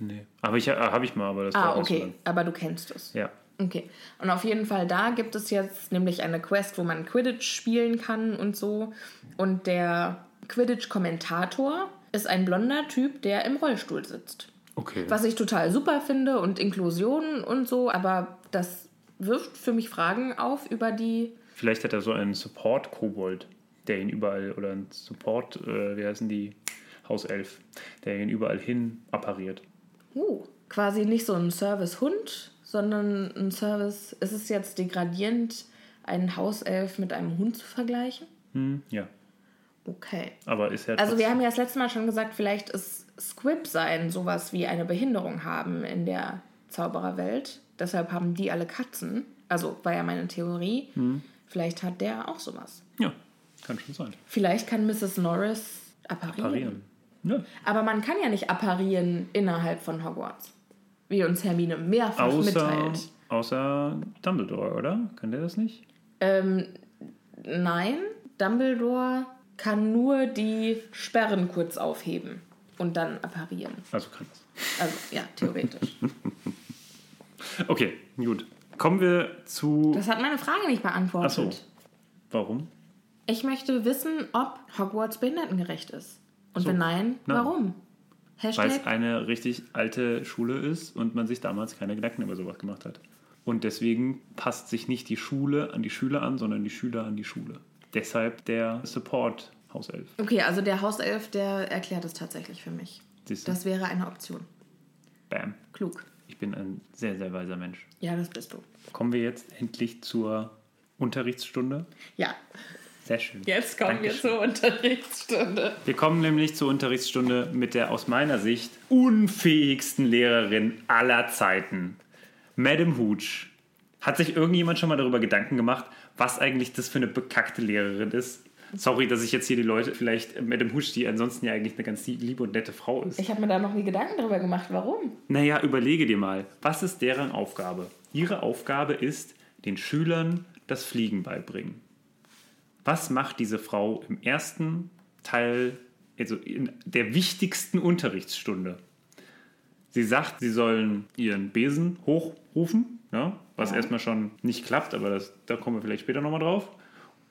Nee. Aber ich, äh, habe ich mal, aber das Ah, war nicht so okay. lang. Aber du kennst es. Ja. Okay. Und auf jeden Fall da gibt es jetzt nämlich eine Quest, wo man Quidditch spielen kann und so. Und der Quidditch-Kommentator ist ein blonder Typ, der im Rollstuhl sitzt. Okay. Was ich total super finde und Inklusion und so, aber das wirft für mich Fragen auf über die. Vielleicht hat er so einen Support-Kobold, der ihn überall, oder ein Support, äh, wie heißen die? Hauself, der ihn überall hin appariert. Uh, quasi nicht so ein Service-Hund, sondern ein Service. Ist es jetzt degradierend, einen Hauself mit einem Hund zu vergleichen? Hm, ja. Okay. Aber ist ja. Also wir haben ja das letzte Mal schon gesagt, vielleicht ist Squib sein sowas wie eine Behinderung haben in der Zaubererwelt. Deshalb haben die alle Katzen. Also war ja meine Theorie. Hm. Vielleicht hat der auch sowas. Ja, kann schon sein. Vielleicht kann Mrs. Norris apparieren. Parieren. Ja. Aber man kann ja nicht apparieren innerhalb von Hogwarts. Wie uns Hermine mehrfach Außer, mitteilt. außer Dumbledore, oder? Kann der das nicht? Ähm, nein, Dumbledore kann nur die Sperren kurz aufheben und dann apparieren. Also kann das. Also ja, theoretisch. [LAUGHS] Okay, gut. Kommen wir zu. Das hat meine Frage nicht beantwortet. Ach so. Warum? Ich möchte wissen, ob Hogwarts behindertengerecht ist. Und So. wenn nein, Nein. warum? Weil es eine richtig alte Schule ist und man sich damals keine Gedanken über sowas gemacht hat. Und deswegen passt sich nicht die Schule an die Schüler an, sondern die Schüler an die Schule. Deshalb der Support Hauself. Okay, also der Hauself, der erklärt es tatsächlich für mich. Siehst du? Das wäre eine Option. Bam. Klug. Ich bin ein sehr, sehr weiser Mensch. Ja, das bist du. Kommen wir jetzt endlich zur Unterrichtsstunde. Ja, Sehr schön. jetzt kommen wir Dankeschön. zur Unterrichtsstunde. Wir kommen nämlich zur Unterrichtsstunde mit der aus meiner Sicht unfähigsten Lehrerin aller Zeiten. Madame Hooch. Hat sich irgendjemand schon mal darüber Gedanken gemacht, was eigentlich das für eine bekackte Lehrerin ist? Sorry, dass ich jetzt hier die Leute, vielleicht Madame Hooch, die ansonsten ja eigentlich eine ganz liebe und nette Frau ist. Ich habe mir da noch nie Gedanken darüber gemacht, warum. Naja, überlege dir mal, was ist deren Aufgabe? Ihre Aufgabe ist, den Schülern das Fliegen beibringen. Was macht diese Frau im ersten Teil, also in der wichtigsten Unterrichtsstunde? Sie sagt, sie sollen ihren Besen hochrufen, ja, was Ja. erstmal schon nicht klappt, aber das, da kommen wir vielleicht später nochmal drauf.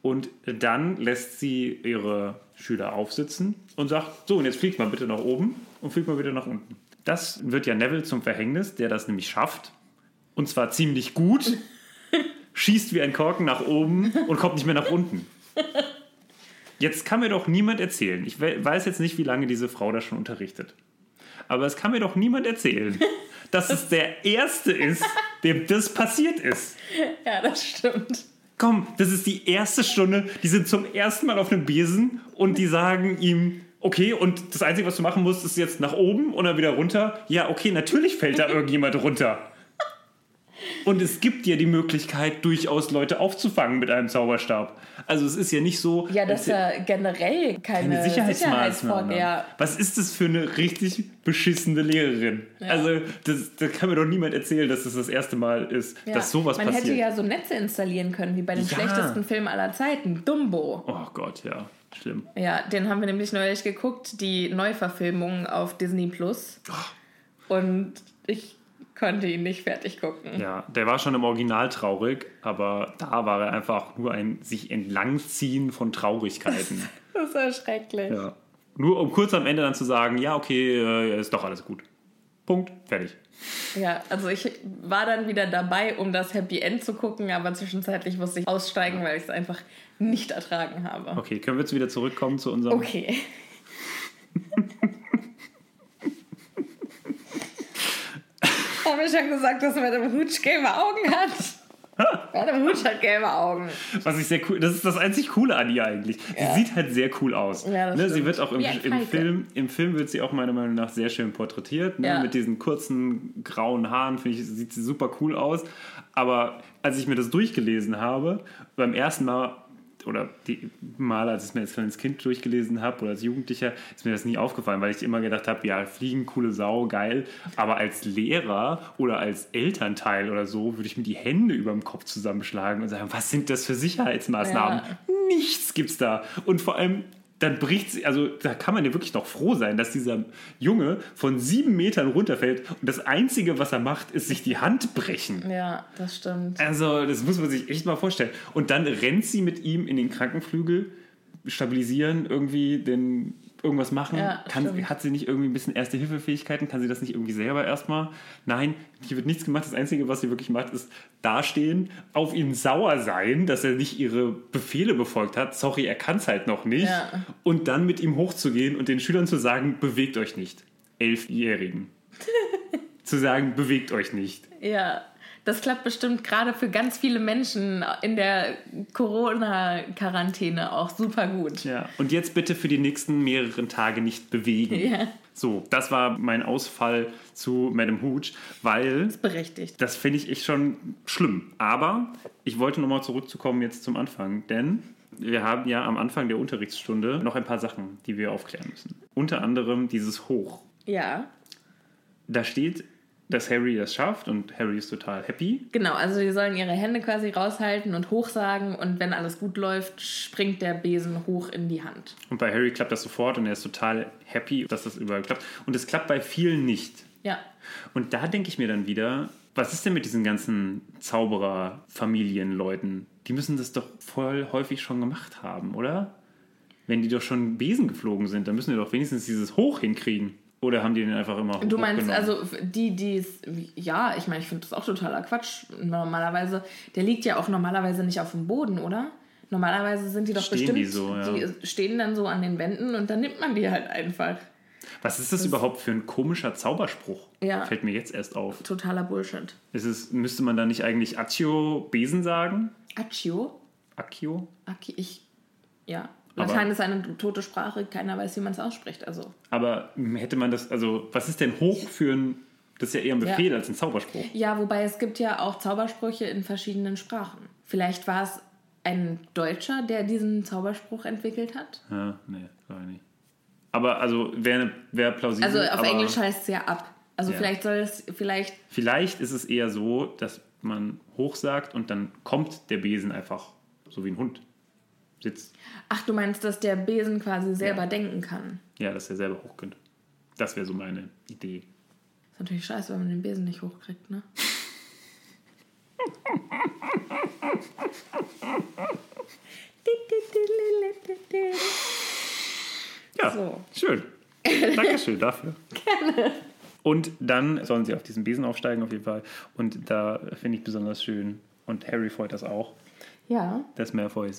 Und dann lässt sie ihre Schüler aufsitzen und sagt, so, und jetzt fliegt mal bitte nach oben und fliegt mal bitte nach unten. Das wird ja Neville zum Verhängnis, der das nämlich schafft. Und zwar ziemlich gut, [LAUGHS] schießt wie ein Korken nach oben und kommt nicht mehr nach unten. Jetzt kann mir doch niemand erzählen, ich we- weiß jetzt nicht, wie lange diese Frau da schon unterrichtet, aber es kann mir doch niemand erzählen, [LAUGHS] dass es der Erste ist, dem das passiert ist. Ja, das stimmt. Komm, das ist die erste Stunde. Die sind zum ersten Mal auf einem Besen und die sagen ihm, okay, und das Einzige, was du machen musst, ist jetzt nach oben und dann wieder runter. Ja, okay, natürlich fällt da irgendjemand runter. Und es gibt dir die Möglichkeit, durchaus Leute aufzufangen mit einem Zauberstab. Also es ist ja nicht so... Ja, das ist als- ja generell keine, eine Sicherheitsmaßnahme. Sicherheitsvor- Ja. Was ist das für eine richtig beschissene Lehrerin? Also, das, das kann mir doch niemand erzählen, dass das das erste Mal ist, Ja. dass sowas Man passiert. hätte ja so Netze installieren können, wie bei dem Ja. schlechtesten Film aller Zeiten, Dumbo. oh Gott, ja, schlimm. Ja, den haben wir nämlich neulich geguckt, die Neuverfilmung auf Disney Plus. Und ich konnte ihn nicht fertig gucken. Ja, der war schon im Original traurig, aber da war er einfach nur ein sich entlangziehen von Traurigkeiten. [LAUGHS] Das war schrecklich. ja. Nur um kurz am Ende dann zu sagen, ja, okay, äh, ist doch alles gut. Punkt, fertig. Ja, also ich war dann wieder dabei, um das Happy End zu gucken, aber zwischenzeitlich musste ich aussteigen, weil ich es einfach nicht ertragen habe. Okay, können wir jetzt wieder zurückkommen zu unserem... Okay. [LAUGHS] [LAUGHS] Haben wir schon gesagt, dass Madame Hooch gelbe Augen hat? [LAUGHS] Madame Hooch hat gelbe Augen. Was ich sehr cool, das ist das einzig Coole an ihr eigentlich. Ja. Sie sieht halt sehr cool aus. Ja, das ne, sie stimmt. wird auch im, ein im. Film, im Film wird sie auch meiner Meinung nach sehr schön porträtiert. Ne? Ja. Mit diesen kurzen grauen Haaren finde ich sieht sie super cool aus. Aber als ich mir das durchgelesen habe, beim ersten Mal oder die Mal, als ich es mir als kleines Kind durchgelesen habe oder als Jugendlicher, ist mir das nie aufgefallen, weil ich immer gedacht habe, ja, fliegen, coole Sau, geil. Aber als Lehrer oder als Elternteil oder so würde ich mir die Hände über dem Kopf zusammenschlagen und sagen, was sind das für Sicherheitsmaßnahmen? Ja. Nichts gibt's da. Und vor allem dann bricht sie, also da kann man ja wirklich noch froh sein, dass dieser Junge von sieben Metern runterfällt und das Einzige, was er macht, ist sich die Hand brechen. Ja, das stimmt. Also, das muss man sich echt mal vorstellen. Und dann rennt sie mit ihm in den Krankenflügel, stabilisieren, irgendwie den irgendwas machen. Ja, kann, hat sie nicht irgendwie ein bisschen Erste-Hilfe-Fähigkeiten? Kann sie das nicht irgendwie selber erstmal? Nein, hier wird nichts gemacht. Das Einzige, was sie wirklich macht, ist dastehen, auf ihn sauer sein, dass er nicht ihre Befehle befolgt hat. Sorry, er kann es halt noch nicht. Ja. Und dann mit ihm hochzugehen und den Schülern zu sagen, bewegt euch nicht. Elfjährigen. [LAUGHS] zu sagen, bewegt euch nicht. Ja, das klappt bestimmt gerade für ganz viele Menschen in der Corona-Quarantäne auch super gut. Ja, und jetzt bitte für die nächsten mehreren Tage nicht bewegen. Ja. So, das war mein Ausfall zu Madame Hooch, weil Berechtigt. das finde ich echt schon schlimm. Aber ich wollte nochmal zurückzukommen jetzt zum Anfang, denn wir haben ja am Anfang der Unterrichtsstunde noch ein paar Sachen, die wir aufklären müssen. Unter anderem dieses Hoch. Ja, Da steht, dass Harry das schafft und Harry ist total happy. genau. Also die sollen ihre Hände quasi raushalten und hochsagen und wenn alles gut läuft, springt der Besen hoch in die Hand. Und bei Harry klappt das sofort und er ist total happy, dass das überall klappt. Und es klappt bei vielen nicht. Ja, Und da denke ich mir dann wieder, was ist denn mit diesen ganzen Zauberer-Familienleuten? Die müssen das doch voll häufig schon gemacht haben, oder? Wenn die doch schon Besen geflogen sind, dann müssen die doch wenigstens dieses Hoch hinkriegen. Oder haben die den einfach immer Du meinst also die, die es, ja, ich meine, ich finde das auch totaler Quatsch. Normalerweise, der liegt ja auch normalerweise nicht auf dem Boden, oder? Normalerweise sind die doch Stehen bestimmt, die so, ja. die stehen dann so an den Wänden und dann nimmt man die halt einfach. Was ist das überhaupt für ein komischer Zauberspruch? Ja. Fällt mir jetzt erst auf. Totaler Bullshit. Ist es, müsste man da nicht eigentlich Accio Besen sagen? Accio? Accio? Aki, ich, ja. Latein ist eine tote Sprache, keiner weiß, wie man es ausspricht. Also, Aber hätte man das, also was ist denn hoch für ein, das ist ja eher ein Befehl Ja. als ein Zauberspruch. ja, wobei es gibt ja auch Zaubersprüche in verschiedenen Sprachen. Vielleicht war es ein Deutscher, der diesen Zauberspruch entwickelt hat. Ja, nee, glaube ich nicht. Aber also wäre wär plausibel. Also auf Englisch heißt es ja ab. Also Ja. vielleicht soll es, vielleicht, Vielleicht ist es eher so, dass man hoch sagt und dann kommt der Besen einfach so wie ein Hund sitzt. ach du meinst, dass der Besen quasi selber Ja. denken kann. Ja, dass er selber hoch könnte. Das wäre so meine Idee. Ist natürlich scheiße, wenn man den Besen nicht hochkriegt, ne? Ja, So. schön. Dankeschön dafür. [LAUGHS] Gerne. Und dann sollen sie auf diesen Besen aufsteigen auf jeden Fall. Und da finde ich besonders schön, und Harry freut das auch, Ja. dass Malfoy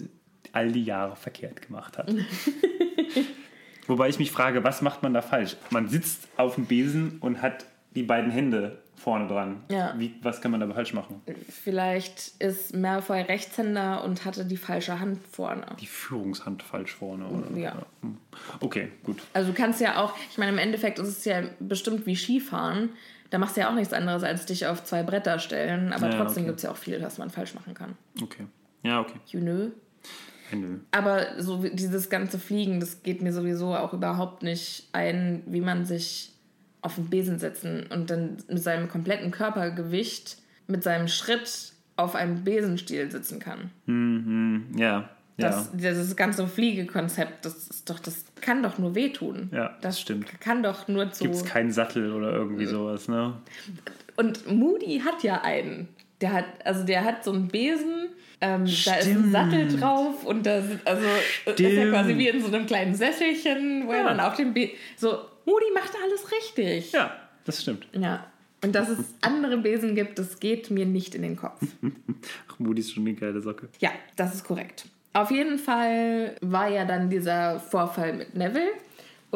all die Jahre verkehrt gemacht hat. [LAUGHS] Wobei ich mich frage, was macht man da falsch? Man sitzt auf dem Besen und hat die beiden Hände vorne dran. Ja. Wie, was kann man da falsch machen? Vielleicht ist Malfoy Rechtshänder und hatte die falsche Hand vorne. Die Führungshand falsch vorne. Oder? Ja. Hm. Okay, gut. Also du kannst ja auch, ich meine, im Endeffekt ist es ja bestimmt wie Skifahren. Da machst du ja auch nichts anderes, als dich auf zwei Bretter stellen. Aber Ja, trotzdem okay. gibt es ja auch viel, was man falsch machen kann. Okay. Ja, okay. You know? Aber so dieses ganze Fliegen, das geht mir sowieso auch überhaupt nicht ein, wie man sich auf den Besen setzen und dann mit seinem kompletten Körpergewicht, mit seinem Schritt auf einem Besenstiel sitzen kann. Ja, ja. Das, Dieses ganze Fliegekonzept, das ist doch, das kann doch nur wehtun. Ja, das stimmt. Kann doch nur zu. Gibt es keinen Sattel oder irgendwie sowas, ne? Und Moody hat ja einen. Der hat, also der hat so einen Besen, ähm, da ist ein Stimmt. Sattel drauf und da sind, also ist er Stimmt. quasi wie in so einem kleinen Sesselchen, wo er Ja. dann auf dem Besen. So, Moody macht alles richtig. Ja, das stimmt. Ja. Und dass es andere Besen gibt, das geht mir nicht in den Kopf. [LAUGHS] Ach, Moody ist schon eine geile Socke. Ja, das ist korrekt. Auf jeden Fall war ja dann dieser Vorfall mit Neville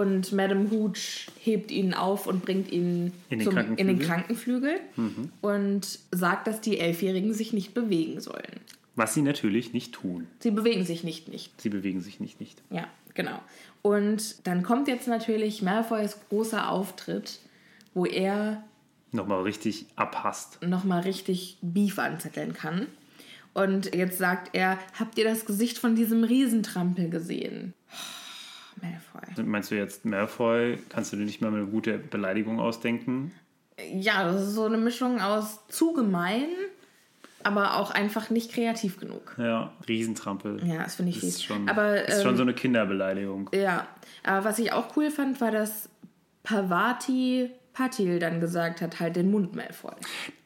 und Madame Hooch hebt ihn auf und bringt ihn In den zum, in den Krankenflügel. Krankenflügel und sagt, dass die Elfjährigen sich nicht bewegen sollen. Was sie natürlich nicht tun. Sie bewegen sich nicht nicht. Sie bewegen sich nicht nicht. Ja, genau. Und dann kommt jetzt natürlich Malfoys großer Auftritt, wo er Nochmal richtig abhasst. nochmal richtig Beef anzetteln kann. Und jetzt sagt er, habt ihr das Gesicht von diesem Riesentrampel gesehen? Malfoy. Meinst du jetzt Malfoy? Kannst du dir nicht mal eine gute Beleidigung ausdenken? Ja, das ist so eine Mischung aus zu gemein aber auch einfach nicht kreativ genug. Ja, Riesentrampel. Ja, das finde ich Das ist fies. schon, aber ist schon ähm, so eine Kinderbeleidigung. Ja, aber was ich auch cool fand, war, dass Pavati Patil dann gesagt hat, halt den Mund mal voll.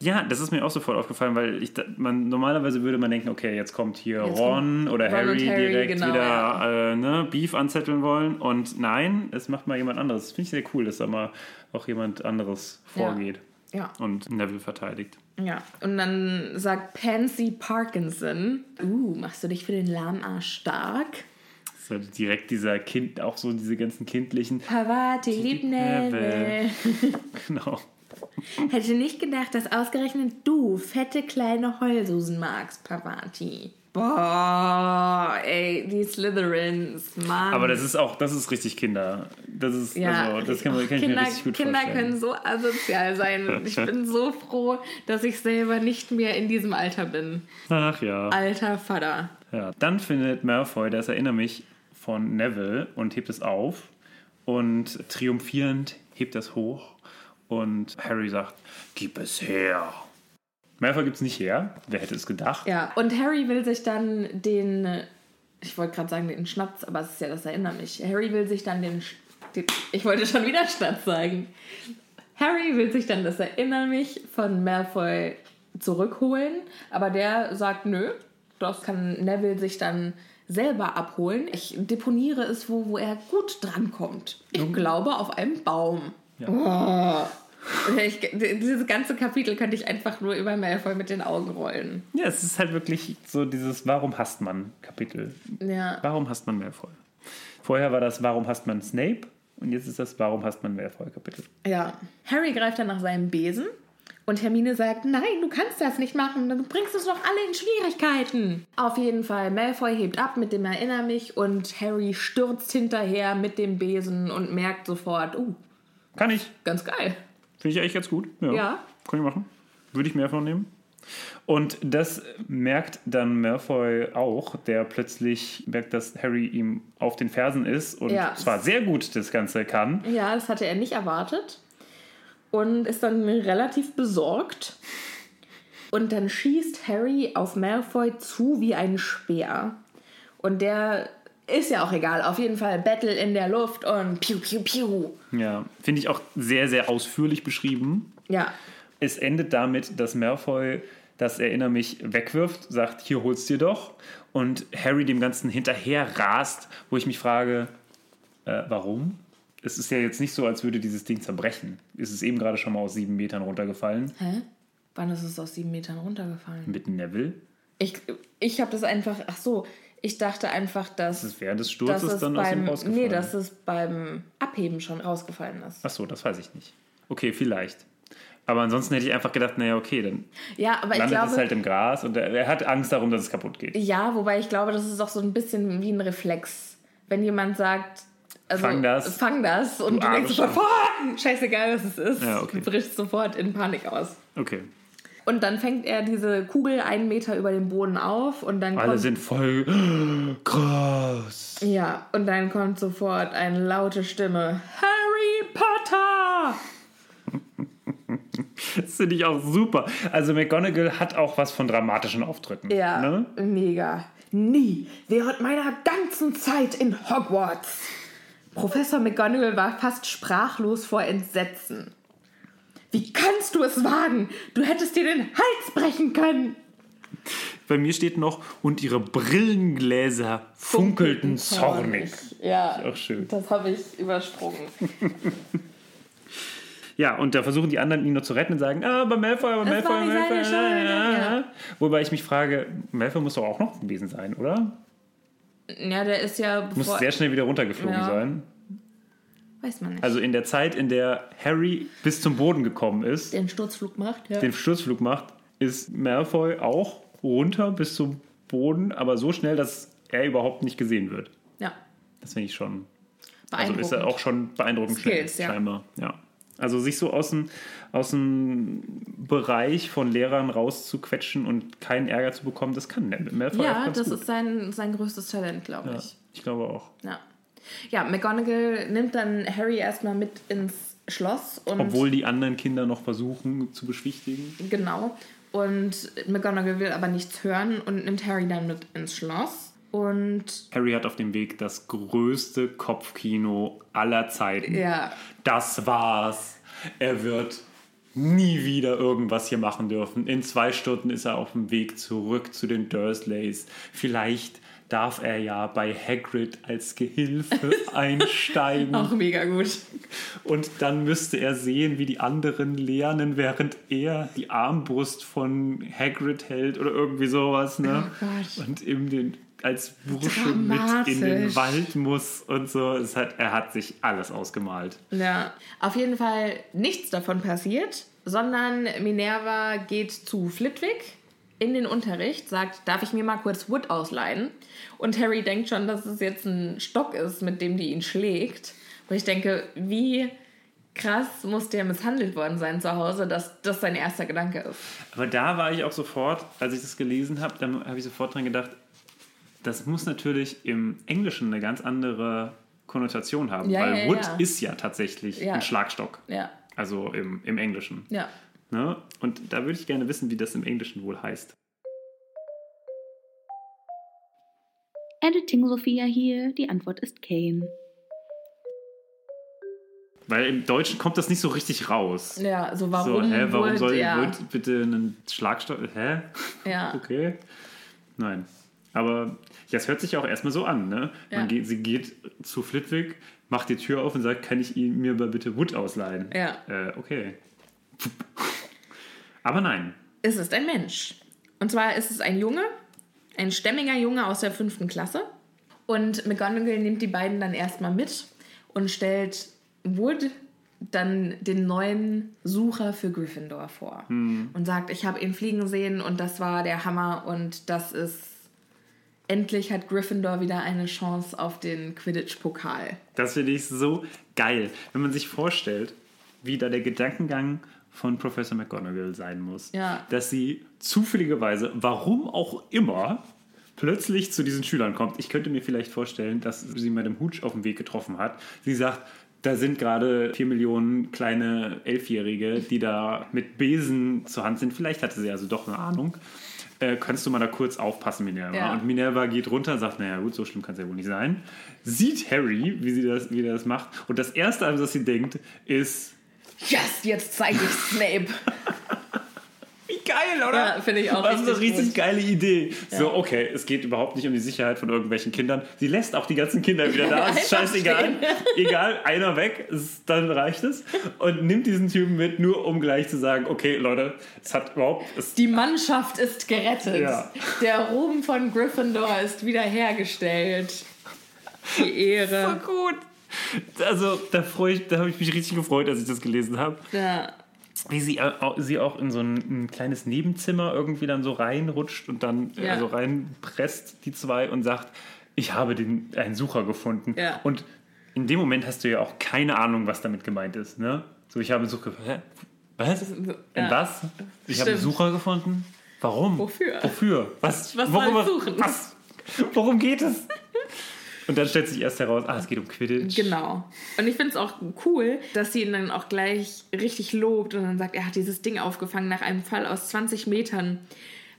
Ja, das ist mir auch sofort aufgefallen, weil ich, man, normalerweise würde man denken, okay, jetzt kommt hier Jetzt Ron kommt oder Ron Harry, Harry, direkt genau, wieder ja. äh, ne, Beef anzetteln wollen. Und nein, es macht mal jemand anderes. Das finde ich sehr cool, dass da mal auch jemand anderes vorgeht Ja. und Neville verteidigt. Ja, und dann sagt Pansy Parkinson, uh, machst du dich für den Lahmarsch stark? So direkt dieser Kind, auch so diese ganzen kindlichen, Pavati liebt Neville. [LAUGHS] genau. Hätte nicht gedacht, dass ausgerechnet du fette kleine Heulsusen magst, Pavati. Boah, ey, die Slytherins, Mann. Aber das ist auch, das ist richtig Kinder. Das ist, ja, also, das kann, man, kann ich Kinder, mir richtig gut Kinder vorstellen. können so asozial sein. Ich bin so froh, dass ich selber nicht mehr in diesem Alter bin. Ach ja. Alter Vater. Ja, dann findet Malfoy, das erinnert mich von Neville und hebt es auf und triumphierend hebt das hoch und Harry sagt, gib es her. Malfoy gibt es nicht her, wer hätte es gedacht? Ja, und Harry will sich dann den, ich wollte gerade sagen den Schnaps, aber es ist ja das erinnert mich. Harry will sich dann den, den ich wollte schon wieder Schnaps sagen. Harry will sich dann das Erinner mich von Malfoy zurückholen, aber der sagt, nö, das kann Neville sich dann selber abholen. Ich deponiere es wo, wo er gut drankommt. Ich glaube auf einem Baum. Oh. Ich, dieses ganze Kapitel könnte ich einfach nur über Malfoy mit den Augen rollen. Ja, es ist halt wirklich so dieses Warum hasst man Kapitel. Ja. Warum hasst man Malfoy? Vorher war das Warum hasst man Snape und jetzt ist das Warum hasst man Malfoy Kapitel. Ja. Harry greift dann nach seinem Besen und Hermine sagt, nein, du kannst das nicht machen, dann bringst du es doch alle in Schwierigkeiten. Auf jeden Fall, Malfoy hebt ab mit dem Erinner mich und Harry stürzt hinterher mit dem Besen und merkt sofort, uh, Kann ich. ganz geil. Finde ich eigentlich ganz gut. Ja. Ja. Kann ich machen. Würde ich mehr von nehmen. Und das merkt dann Malfoy auch, der plötzlich merkt, dass Harry ihm auf den Fersen ist und Ja. zwar sehr gut das Ganze kann. Ja, das hatte er nicht erwartet und ist dann relativ besorgt. Und dann schießt Harry auf Malfoy zu wie ein Speer. Und der ist ja auch egal. Auf jeden Fall Battle in der Luft und piu, piu, piu. Ja, finde ich auch sehr, sehr ausführlich beschrieben. Ja, Es endet damit, dass Malfoy das Erinner mich wegwirft, sagt, hier holst dir doch. Und Harry dem Ganzen hinterher rast, wo ich mich frage, äh, warum? Es ist ja jetzt nicht so, als würde dieses Ding zerbrechen. Es ist eben gerade schon mal aus sieben Metern runtergefallen. hä? Wann ist es aus sieben Metern runtergefallen? Mit Neville. Ich, ich habe das einfach, ach so, ich dachte einfach, dass, Das ist während des Sturzes es dann aus ihm beim, rausgefallen. nee, dass es beim Abheben schon rausgefallen ist. Ach so, das weiß ich nicht. Okay, vielleicht. Aber ansonsten hätte ich einfach gedacht, naja, okay, dann Ja, aber ich landet glaube, es halt im Gras und er, er hat Angst darum, dass es kaputt geht. Ja, wobei ich glaube, das ist auch so ein bisschen wie ein Reflex. Wenn jemand sagt, also, Fang das. Fang das und Du du, denkst sofort, scheißegal, was es ist. Ja, okay. Du brichst sofort in Panik aus. Okay. Und dann fängt er diese Kugel einen Meter über dem Boden auf und dann Alle kommt, sind voll [GASPS] krass. ja, und dann kommt sofort eine laute Stimme. Harry Potter! [LAUGHS] Das finde ich auch super. Also McGonagall hat auch was von dramatischen Auftritten. Ja, Ne? mega. Nie während meiner ganzen Zeit in Hogwarts. Professor McGonagall war fast sprachlos vor Entsetzen. Wie kannst du es wagen? Du hättest dir den Hals brechen können. Bei mir steht noch, und ihre Brillengläser funkelten zornig. Ja, Auch schön. das habe ich übersprungen. [LAUGHS] Ja, und da versuchen die anderen ihn nur zu retten und sagen, ah, aber Malfoy, aber Malfoy, Malfoy. Schuld, ja. ah. Wobei ich mich frage, Malfoy muss doch auch noch gewesen sein, oder? Ja, der ist ja Muss sehr schnell wieder runtergeflogen Ja. sein. weiß man nicht, Also in der Zeit, in der Harry bis zum Boden gekommen ist, den Sturzflug macht. Ja. den Sturzflug macht, ist Malfoy auch runter bis zum Boden, aber so schnell, dass er überhaupt nicht gesehen wird. ja. Das finde ich schon. Also Beeindruckend. ist er auch schon beeindruckend Skills, schnell, ja. scheinbar. Ja. Also sich so aus dem, aus dem Bereich von Lehrern rauszuquetschen und keinen Ärger zu bekommen, das kann Malfoy ja, das gut. ist sein, sein größtes Talent, glaube ja, ich. ich glaube auch. Ja. Ja, McGonagall nimmt dann Harry erstmal mit ins Schloss und Obwohl die anderen Kinder noch versuchen zu beschwichtigen. genau. Und McGonagall will aber nichts hören und nimmt Harry dann mit ins Schloss. Und Harry hat auf dem Weg das größte Kopfkino aller Zeiten. ja, Das war's. Er wird nie wieder irgendwas hier machen dürfen. In zwei Stunden ist er auf dem Weg zurück zu den Dursleys. Vielleicht darf er ja bei Hagrid als Gehilfe [LAUGHS] einsteigen. auch mega gut. Und dann müsste er sehen, wie die anderen lernen, während er die Armbrust von Hagrid hält oder irgendwie sowas. Ne? Oh Gott. Und eben den, als Bursche mit in den. Wald muss und so. Es hat, er hat sich alles ausgemalt. Ja, auf jeden Fall nichts davon passiert, sondern Minerva geht zu Flitwick in den Unterricht, sagt, darf ich mir mal kurz Wood ausleihen? Und Harry denkt schon, dass es jetzt ein Stock ist, mit dem die ihn schlägt. Und ich denke, wie krass muss der misshandelt worden sein zu Hause, dass das sein erster Gedanke ist. Aber da war ich auch sofort, als ich das gelesen habe, dann habe ich sofort dran gedacht, das muss natürlich im Englischen eine ganz andere Konnotation haben, Ja, weil ja, Wood ja. ist ja tatsächlich Ja. ein Schlagstock. Ja, Also im, im Englischen. ja. Ne? Und da würde ich gerne wissen, wie das im Englischen wohl heißt. Editing Sophia hier, die Antwort ist Kane. Weil im Deutschen kommt das nicht so richtig raus. Ja, so So, warum, hä, warum Wood, soll ja, Wood bitte einen Schlagstock? Hä? ja. [LAUGHS] Okay. Nein. Aber ja, es hört sich auch erstmal so an, ne? Ja. Man geht, sie geht zu Flitwick, macht die Tür auf und sagt, kann ich ihn mir mal bitte Wood ausleihen? Ja. Äh, okay. Aber nein. Es ist ein Mensch. Und zwar ist es ein Junge, ein stämmiger Junge aus der fünften Klasse. Und McGonagall nimmt die beiden dann erstmal mit und stellt Wood dann den neuen Sucher für Gryffindor vor. Und sagt, ich habe ihn fliegen sehen und das war der Hammer und das ist... Endlich hat Gryffindor wieder eine Chance auf den Quidditch-Pokal. Das finde ich so geil. Wenn man sich vorstellt, wie da der Gedankengang von Professor McGonagall sein muss. Ja. Dass sie zufälligerweise, warum auch immer, plötzlich zu diesen Schülern kommt. Ich könnte mir vielleicht vorstellen, dass sie Madame Hooch auf dem Weg getroffen hat. Sie sagt, da sind gerade vier Millionen kleine Elfjährige, die da mit Besen zur Hand sind. Vielleicht hatte sie also doch eine Ahnung. Äh, kannst du mal da kurz aufpassen, Minerva? Ja. Und Minerva geht runter und sagt, naja gut, so schlimm kann es ja wohl nicht sein. Sieht Harry, wie, sie das, wie er das macht. Und das Erste, an das sie denkt, ist, Yes, jetzt zeige ich Snape. [LAUGHS] geil, oder? Ja, finde ich auch Das ist eine richtig richtig gut. geile Idee. So, okay, es geht überhaupt nicht um die Sicherheit von irgendwelchen Kindern. Sie lässt auch die ganzen Kinder wieder da. [LAUGHS] Ist scheißegal. Egal, einer weg, ist, dann reicht es. Und nimmt diesen Typen mit, nur um gleich zu sagen, okay, Leute, es hat überhaupt... Es, Die Mannschaft ist gerettet. Ja. Der Ruhm von Gryffindor ist wiederhergestellt. Die Ehre. gut. Also, da, ich- da habe ich mich richtig gefreut, als ich das gelesen habe. Ja. Wie sie, sie auch in so ein, ein kleines Nebenzimmer irgendwie dann so reinrutscht und dann äh, Ja. also reinpresst, die zwei, und sagt, ich habe den, einen Sucher gefunden. Ja. Und in dem Moment hast du ja auch keine Ahnung, was damit gemeint ist. Ne? So, ich habe einen Sucher gefunden. Hä? Was? In Ja. was? Ich habe einen Stimmt. Sucher gefunden? Warum? Wofür? Wofür? Was, Was soll worüber, ich suchen? Was? Worum geht es? Und dann stellt sich erst heraus, ah, es geht um Quidditch. Genau. Und ich finde es auch cool, dass sie ihn dann auch gleich richtig lobt und dann sagt, er hat dieses Ding aufgefangen nach einem Fall aus 20 Metern.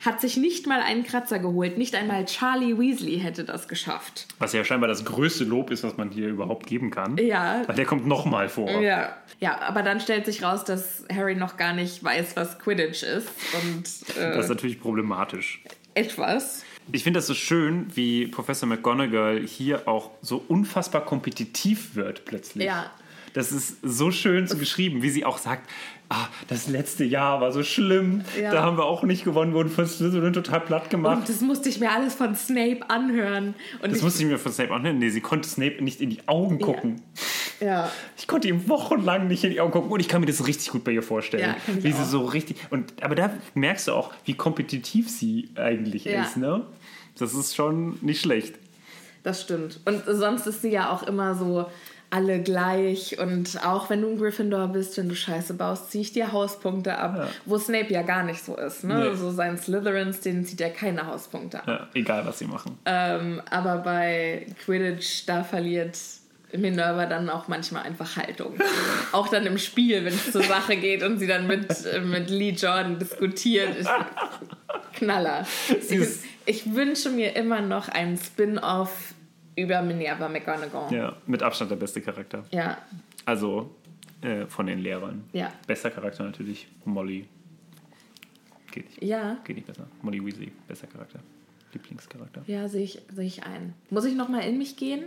Hat sich nicht mal einen Kratzer geholt. Nicht einmal Charlie Weasley hätte das geschafft. Was ja scheinbar das größte Lob ist, was man hier überhaupt geben kann. Ja. Weil der kommt nochmal vor. Ja. Ja, aber dann stellt sich raus, dass Harry noch gar nicht weiß, was Quidditch ist. Und äh, Das ist natürlich problematisch. etwas. Ich finde das so schön, wie Professor McGonagall hier auch so unfassbar kompetitiv wird plötzlich. Ja. Das ist so schön so geschrieben, wie sie auch sagt, ah, das letzte Jahr war so schlimm, Ja. da haben wir auch nicht gewonnen, wurden von Slytherin total platt gemacht. Und das musste ich mir alles von Snape anhören. Und das ich, musste ich mir von Snape nennen. Nee, sie konnte Snape nicht in die Augen gucken. ja. Ich konnte ihm wochenlang nicht in die Augen gucken und ich kann mir das richtig gut bei ihr vorstellen. Ja, wie sie auch. so richtig. Und, aber da merkst du auch, wie kompetitiv sie eigentlich Ja. ist, ne? Das ist schon nicht schlecht. Das stimmt. Und sonst ist sie ja auch immer so alle gleich. Und auch wenn du ein Gryffindor bist, wenn du Scheiße baust, ziehe ich dir Hauspunkte ab. Ja. Wo Snape ja gar nicht so ist. Ne? Nee. So sein Slytherins, denen zieht er keine Hauspunkte ab. Ja, egal, was sie machen. Ähm, aber bei Quidditch, da verliert Minerva dann auch manchmal einfach Haltung. [LAUGHS] auch dann im Spiel, wenn es zur Sache geht und sie dann mit, äh, mit Lee Jordan diskutiert. Ich, [LAUGHS] Knaller. Ich, ich wünsche mir immer noch einen Spin-off über Minerva McGonagall. Ja, mit Abstand der beste Charakter. Ja, Also äh, von den Lehrern. ja. Bester Charakter natürlich Molly. Geht nicht, Ja, geht nicht besser. Molly Weasley, bester Charakter. Lieblingscharakter. ja, sehe ich, sehe ich ein. Muss ich noch mal in mich gehen?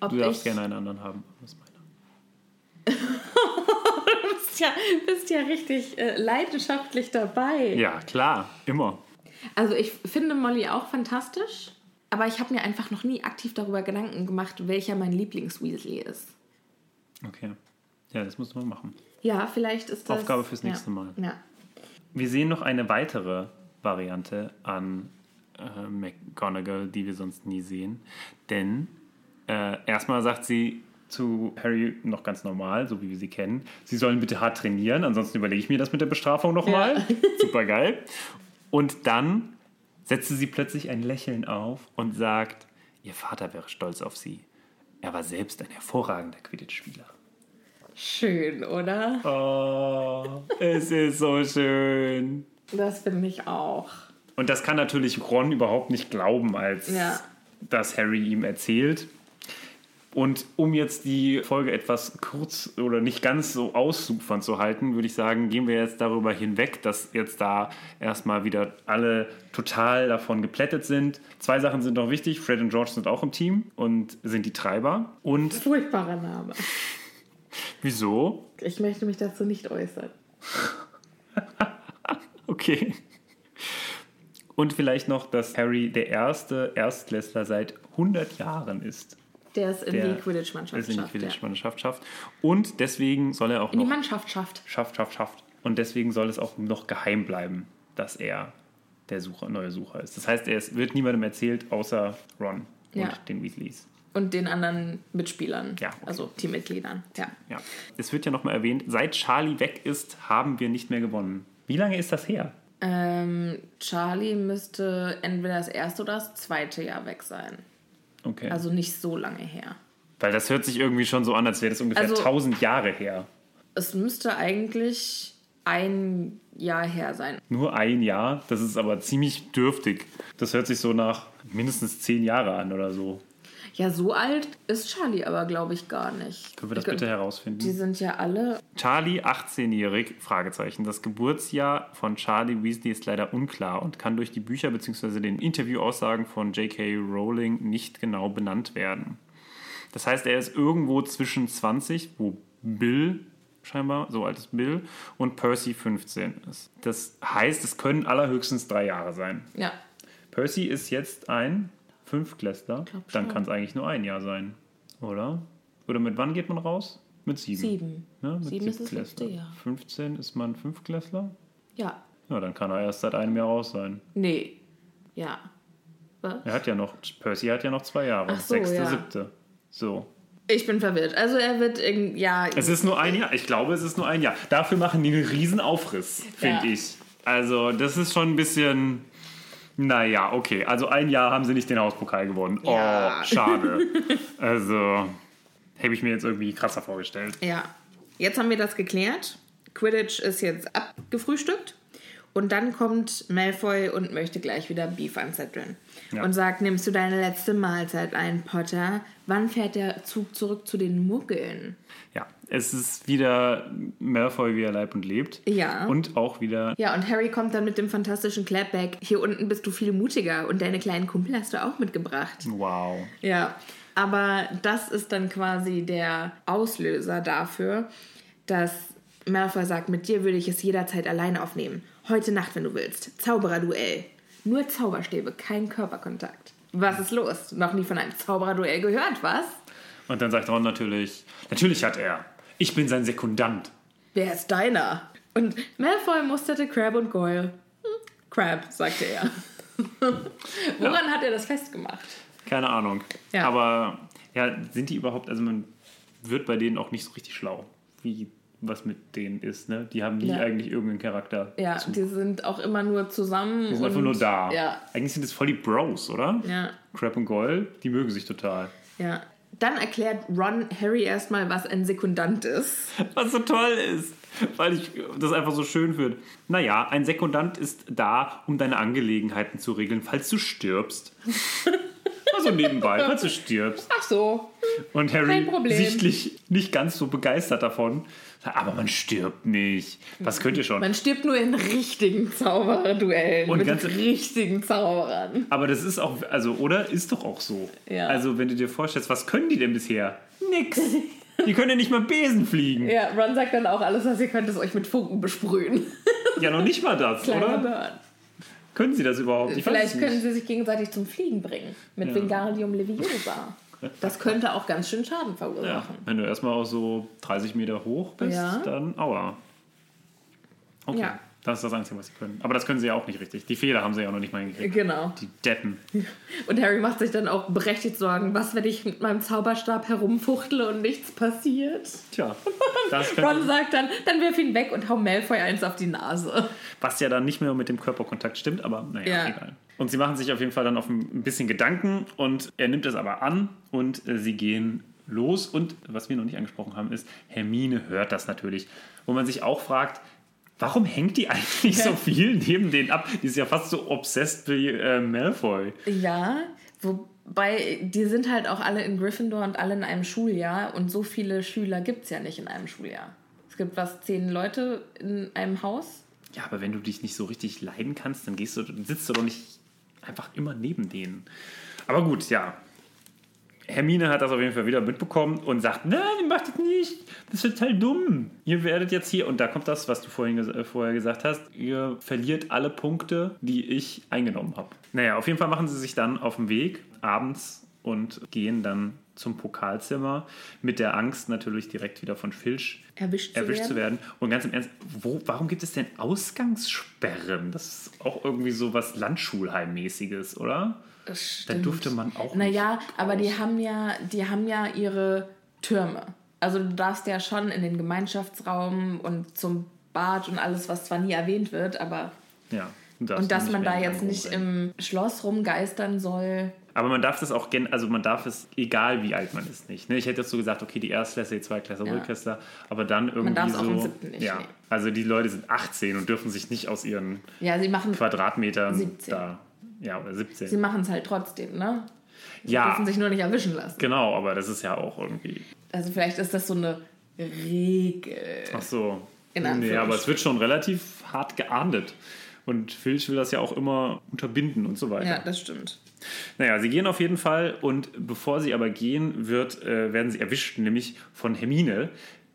Ob Du darfst ich, gerne einen anderen haben. Das ist meiner. [LAUGHS] Du bist ja, bist ja richtig äh, leidenschaftlich dabei. Ja, klar, immer. Also ich finde Molly auch fantastisch, aber ich habe mir einfach noch nie aktiv darüber Gedanken gemacht, welcher mein Lieblings-Weasley ist. Okay. Ja, das muss man machen. Ja, vielleicht ist das... Aufgabe fürs ja. nächste Mal. Ja. Wir sehen noch eine weitere Variante an äh, McGonagall, die wir sonst nie sehen. Denn äh, erstmal sagt sie zu Harry noch ganz normal, so wie wir sie kennen, sie sollen bitte hart trainieren, ansonsten überlege ich mir das mit der Bestrafung nochmal. Ja. [LAUGHS] Super geil. Und dann setzte sie plötzlich ein Lächeln auf und sagt, ihr Vater wäre stolz auf sie. Er war selbst ein hervorragender Quidditch-Spieler. Schön, oder? Oh, es ist so schön. Das finde ich auch. Und das kann natürlich Ron überhaupt nicht glauben, als Ja. dass Harry ihm erzählt. Und um jetzt die Folge etwas kurz oder nicht ganz so ausufern zu halten, würde ich sagen, gehen wir jetzt darüber hinweg, dass jetzt da erstmal wieder alle total davon geplättet sind. Zwei Sachen sind noch wichtig. Fred und George sind auch im Team und sind die Treiber. Und Furchtbarer Name. [LAUGHS] wieso? Ich möchte mich dazu nicht äußern. [LAUGHS] Okay. Und vielleicht noch, dass Harry der erste Erstklässler seit 100 Jahren ist. Der ist in die Quidditch-Mannschaft ist in die schafft. Quidditch-Mannschaft schafft. Und deswegen soll er auch In die noch Mannschaft schafft. schafft, schafft, schafft. Und deswegen soll es auch noch geheim bleiben, dass er der Sucher, neue Sucher ist. Das heißt, er ist, wird niemandem erzählt, außer Ron Ja. und den Weasleys. Und den anderen Mitspielern. Ja, okay. Also Teammitgliedern. Ja. Ja. Es wird ja nochmal erwähnt, seit Charlie weg ist, haben wir nicht mehr gewonnen. Wie lange ist das her? Ähm, Charlie müsste entweder das erste oder das zweite Jahr weg sein. Okay. Also nicht so lange her. Weil das hört sich irgendwie schon so an, als wäre das ungefähr Also- 1000 Jahre her. Es müsste eigentlich ein Jahr her sein. Nur ein Jahr, das ist aber ziemlich dürftig. Das hört sich so nach mindestens 10 Jahre an oder so. Ja, so alt ist Charlie aber, glaube ich, gar nicht. Können wir das Ich- bitte herausfinden? Die sind ja alle. Charlie, 18-jährig, Fragezeichen. Das Geburtsjahr von Charlie Weasley ist leider unklar und kann durch die Bücher bzw. den Interviewaussagen von J.K. Rowling nicht genau benannt werden. Das heißt, er ist irgendwo zwischen 20, wo Bill scheinbar, so alt ist Bill, und Percy 15 ist. Das heißt, es können allerhöchstens drei Jahre sein. Ja. Percy ist jetzt ein Fünftklässler. Dann kann es eigentlich nur ein Jahr sein, oder? Oder mit wann geht man raus? Mit sieben. Sieben. Ne? Mit Sieben ist das letzte Jahr. 15 ist man Fünftklässler? Ja. Ja, dann kann er erst seit einem Jahr raus sein. Nee. Ja. Was? Er hat ja noch, Percy hat ja noch zwei Jahre. Ach so, Sechste, ja. siebte. So. Ich bin verwirrt. Also er wird irgendwie. Ja. Es ist nur ein Jahr. Ich glaube, es ist nur ein Jahr. Dafür machen die einen riesen Aufriss, finde Ja. ich. Also, das ist schon ein bisschen. Naja, okay. Also ein Jahr haben sie nicht den Hauspokal gewonnen. Ja. Oh, schade. [LAUGHS] also, habe ich mir jetzt irgendwie krasser vorgestellt. Ja. Jetzt haben wir das geklärt. Quidditch ist jetzt abgefrühstückt. Und dann kommt Malfoy und möchte gleich wieder Beef an Cedrin. Ja. Und sagt, nimmst du deine letzte Mahlzeit ein, Potter? Wann fährt der Zug zurück zu den Muggeln? Ja, es ist wieder Malfoy, wie er lebt und lebt. Ja. Und auch wieder Ja, und Harry kommt dann mit dem fantastischen Clapback. Hier unten bist du viel mutiger und deine kleinen Kumpel hast du auch mitgebracht. Wow. Ja, aber das ist dann quasi der Auslöser dafür, dass Malfoy sagt, mit dir würde ich es jederzeit allein aufnehmen. Heute Nacht, wenn du willst. Zaubererduell. Nur Zauberstäbe, kein Körperkontakt. Was ist los? Noch nie von einem Zaubererduell gehört, was? Und dann sagt Ron natürlich, natürlich hat er. Ich bin sein Sekundant. Wer ist deiner? Und Malfoy musterte Crab und Goyle. Hm, Crab, sagte er. [LAUGHS] Woran hat er das festgemacht? Keine Ahnung. Ja. Aber ja, sind die überhaupt, also man wird bei denen auch nicht so richtig schlau, wie was mit denen ist. Ne? Die haben nie Ja. eigentlich irgendeinen Charakter. Ja, zu. die sind auch immer nur zusammen. Die sind einfach nur da. Ja, Eigentlich sind es voll die Bros, oder? ja, Crab und Goyle, die mögen sich total. ja. Dann erklärt Ron Harry erstmal, was ein Sekundant ist. Was so toll ist, weil ich das einfach so schön finde. Naja, ein Sekundant ist da, um deine Angelegenheiten zu regeln, falls du stirbst. [LAUGHS] Also nebenbei, falls du stirbst. Ach so. Und Harry sichtlich nicht ganz so begeistert davon. Aber man stirbt nicht. Was könnt ihr schon? Man stirbt nur in richtigen Zaubererduellen. Und mit ganz- richtigen Zauberern. Aber das ist auch, also, oder? Ist doch auch so. Ja. Also, wenn du dir vorstellst, was können die denn bisher? Nix. [LAUGHS] Die können ja nicht mal Besen fliegen. Ja, Ron sagt dann auch, alles, was ihr könnt, ist euch mit Funken besprühen. Ja, noch nicht mal das, Kleiner oder? Burn. Können sie das überhaupt? Ich Vielleicht können sie sich gegenseitig zum Fliegen bringen. Mit Ja. Wingardium Leviosa. Das könnte auch ganz schön Schaden Ja, verursachen. wenn du erstmal auch so 30 Meter hoch bist, Ja. dann aua. Okay, Ja. Das ist das Einzige, was sie können. Aber das können sie ja auch nicht richtig. Die Fehler haben sie ja auch noch nicht mal hingekriegt. Genau. Die Deppen. [LAUGHS] Und Harry macht sich dann auch berechtigt Sorgen, was, wenn ich mit meinem Zauberstab herumfuchtle und nichts passiert? Tja, [LAUGHS] das Ron sagt dann, dann wirf ihn weg und hau Malfoy eins auf die Nase. was ja dann nicht mehr mit dem Körperkontakt stimmt, aber naja, Ja. egal. Und sie machen sich auf jeden Fall dann auf ein bisschen Gedanken und er nimmt es aber an und äh, sie gehen los. Und was wir noch nicht angesprochen haben, ist, Hermine hört das natürlich. Wo man sich auch fragt, warum hängt die eigentlich so [LAUGHS] viel neben denen ab? Die ist ja fast so obsessed wie äh, Malfoy. Ja, wobei die sind halt auch alle in Gryffindor und alle in einem Schuljahr und so viele Schüler gibt es ja nicht in einem Schuljahr. Es gibt was, zehn Leute in einem Haus? Ja, aber wenn du dich nicht so richtig leiden kannst, dann gehst du, dann sitzt du doch nicht einfach immer neben denen. Aber gut, ja. Hermine hat das auf jeden Fall wieder mitbekommen und sagt, nein, ihr macht das nicht. Das ist total dumm. Ihr werdet jetzt hier, und da kommt das, was du vorhin, äh, vorher gesagt hast, ihr verliert alle Punkte, die ich eingenommen habe. Naja, auf jeden Fall machen sie sich dann auf den Weg abends und gehen dann zum Pokalzimmer mit der Angst natürlich direkt wieder von Filch Erwischt zu erwischt zu werden? werden. Und ganz im Ernst, wo, warum gibt es denn Ausgangssperren? Das ist auch irgendwie so was Landschulheimmäßiges, oder? Das Da durfte man auch Naja, nicht aber die haben ja, die haben ja ihre Türme. Also du darfst ja schon in den Gemeinschaftsraum und zum Bad und alles, was zwar nie erwähnt wird, aber Ja. und dass man da jetzt nicht im Schloss rumgeistern soll. Aber man darf das auch, gen also man darf es, egal wie alt man ist, nicht. Ne? Ich hätte jetzt so gesagt, okay, die Erstklässler, die Zweitklässler, Ja. Drittklässler, aber dann irgendwie darf es so. auch im Siebten nicht, ja. nee. Also die Leute sind 18 und dürfen sich nicht aus ihren Ja, sie machen Quadratmetern 17. da. Ja, oder 17. sie machen es halt trotzdem, ne? Sie ja, dürfen sich nur nicht erwischen lassen. genau, aber das ist ja auch irgendwie. Also vielleicht ist das so eine Regel. Ach so. In nee, Anführungsstrichen. aber es wird schon relativ hart geahndet. Und Filch will das ja auch immer unterbinden und so weiter. Ja, das stimmt. Naja, sie gehen auf jeden Fall und bevor sie aber gehen, wird, äh, werden sie erwischt, nämlich von Hermine,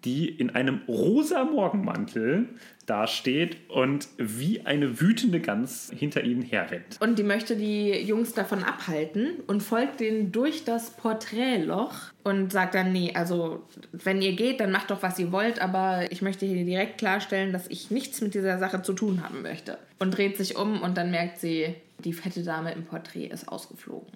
die in einem rosa Morgenmantel dasteht und wie eine wütende Gans hinter ihnen herrennt. Und die möchte die Jungs davon abhalten und folgt denen durch das Porträtloch und sagt dann, nee, also wenn ihr geht, dann macht doch, was ihr wollt, aber ich möchte hier direkt klarstellen, dass ich nichts mit dieser Sache zu tun haben möchte. Und dreht sich um und dann merkt sie, die fette Dame im Porträt ist ausgeflogen.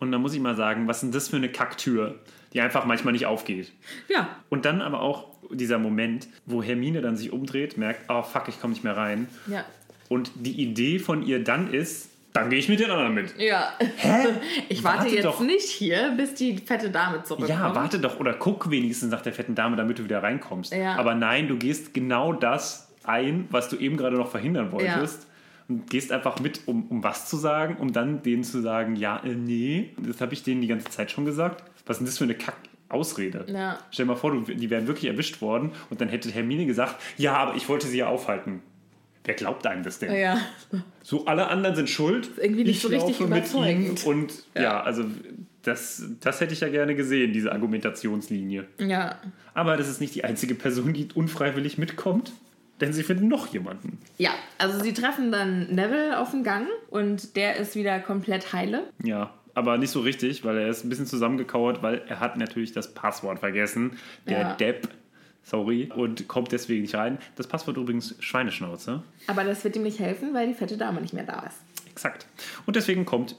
Und da muss ich mal sagen, was ist denn das für eine Kacktür, die einfach manchmal nicht aufgeht? Ja, Und dann aber auch dieser Moment, wo Hermine dann sich umdreht, merkt, oh fuck, ich komme nicht mehr rein. ja. Und die Idee von ihr dann ist, dann gehe ich mit den anderen mit. Ja. [LAUGHS] Ich warte, Warte jetzt doch. nicht hier, bis die fette Dame zurückkommt. Ja, warte doch oder guck wenigstens nach der fetten Dame, damit du wieder reinkommst. Ja. Aber nein, du gehst genau das ein, was du eben gerade noch verhindern wolltest. Und gehst einfach mit, um, um was zu sagen, um dann denen zu sagen, ja, äh, nee, das habe ich denen die ganze Zeit schon gesagt. Was ist denn das für eine Kack-Ausrede? Ja. Stell dir mal vor, du, die wären wirklich erwischt worden und dann hätte Hermine gesagt, ja, aber ich wollte sie ja aufhalten. Wer glaubt einem das denn? Ja. So, alle anderen sind schuld. irgendwie nicht ich so richtig überzeugend. und ja, Ja. also das, das hätte ich ja gerne gesehen, diese Argumentationslinie. Ja. Aber das ist nicht die einzige Person, die unfreiwillig mitkommt, denn sie finden noch jemanden. Ja, also sie treffen dann Neville auf dem Gang und der ist wieder komplett heile. Ja, aber nicht so richtig, weil er ist ein bisschen zusammengekauert, weil er hat natürlich das Passwort vergessen. Der Ja. Depp, sorry, und kommt deswegen nicht rein. Das Passwort übrigens Schweineschnauze. Aber das wird ihm nicht helfen, weil die fette Dame nicht mehr da ist. Exakt. Und deswegen kommt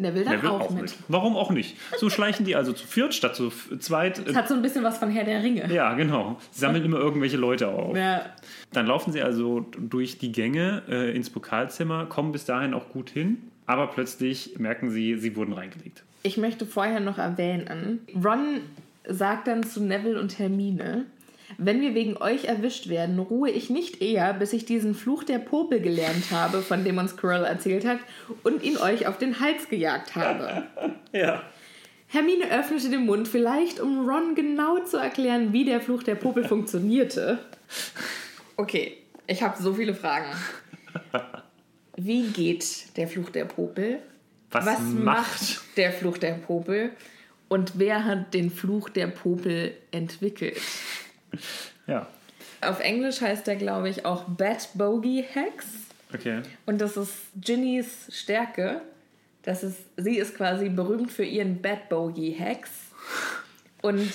Neville dann Neville auch, mit. Warum auch nicht? So schleichen die also zu viert statt zu zweit. Das hat so ein bisschen was von Herr der Ringe. Ja, genau. Sie sammeln immer irgendwelche Leute auf. Ja. Dann laufen sie also durch die Gänge äh, ins Pokalzimmer, kommen bis dahin auch gut hin, aber plötzlich merken sie, sie wurden reingelegt. ich möchte vorher noch erwähnen, Ron sagt dann zu Neville und Hermine, wenn wir wegen euch erwischt werden, ruhe ich nicht eher, bis ich diesen Fluch der Popel gelernt habe, von dem uns Quirrell erzählt hat, und ihn euch auf den Hals gejagt habe. [LAUGHS] Ja. Hermine öffnete den Mund, vielleicht um Ron genau zu erklären, wie der Fluch der Popel funktionierte. Okay, ich habe so viele Fragen. Wie geht der Fluch der Popel? Was, Was macht? macht der Fluch der Popel? Und wer hat den Fluch der Popel entwickelt? Ja. Auf Englisch heißt der, glaube ich, auch Bat Bogey Hex. Okay. Und das ist Ginnys Stärke. Das ist, sie ist quasi berühmt für ihren Bad Bogey Hex. Und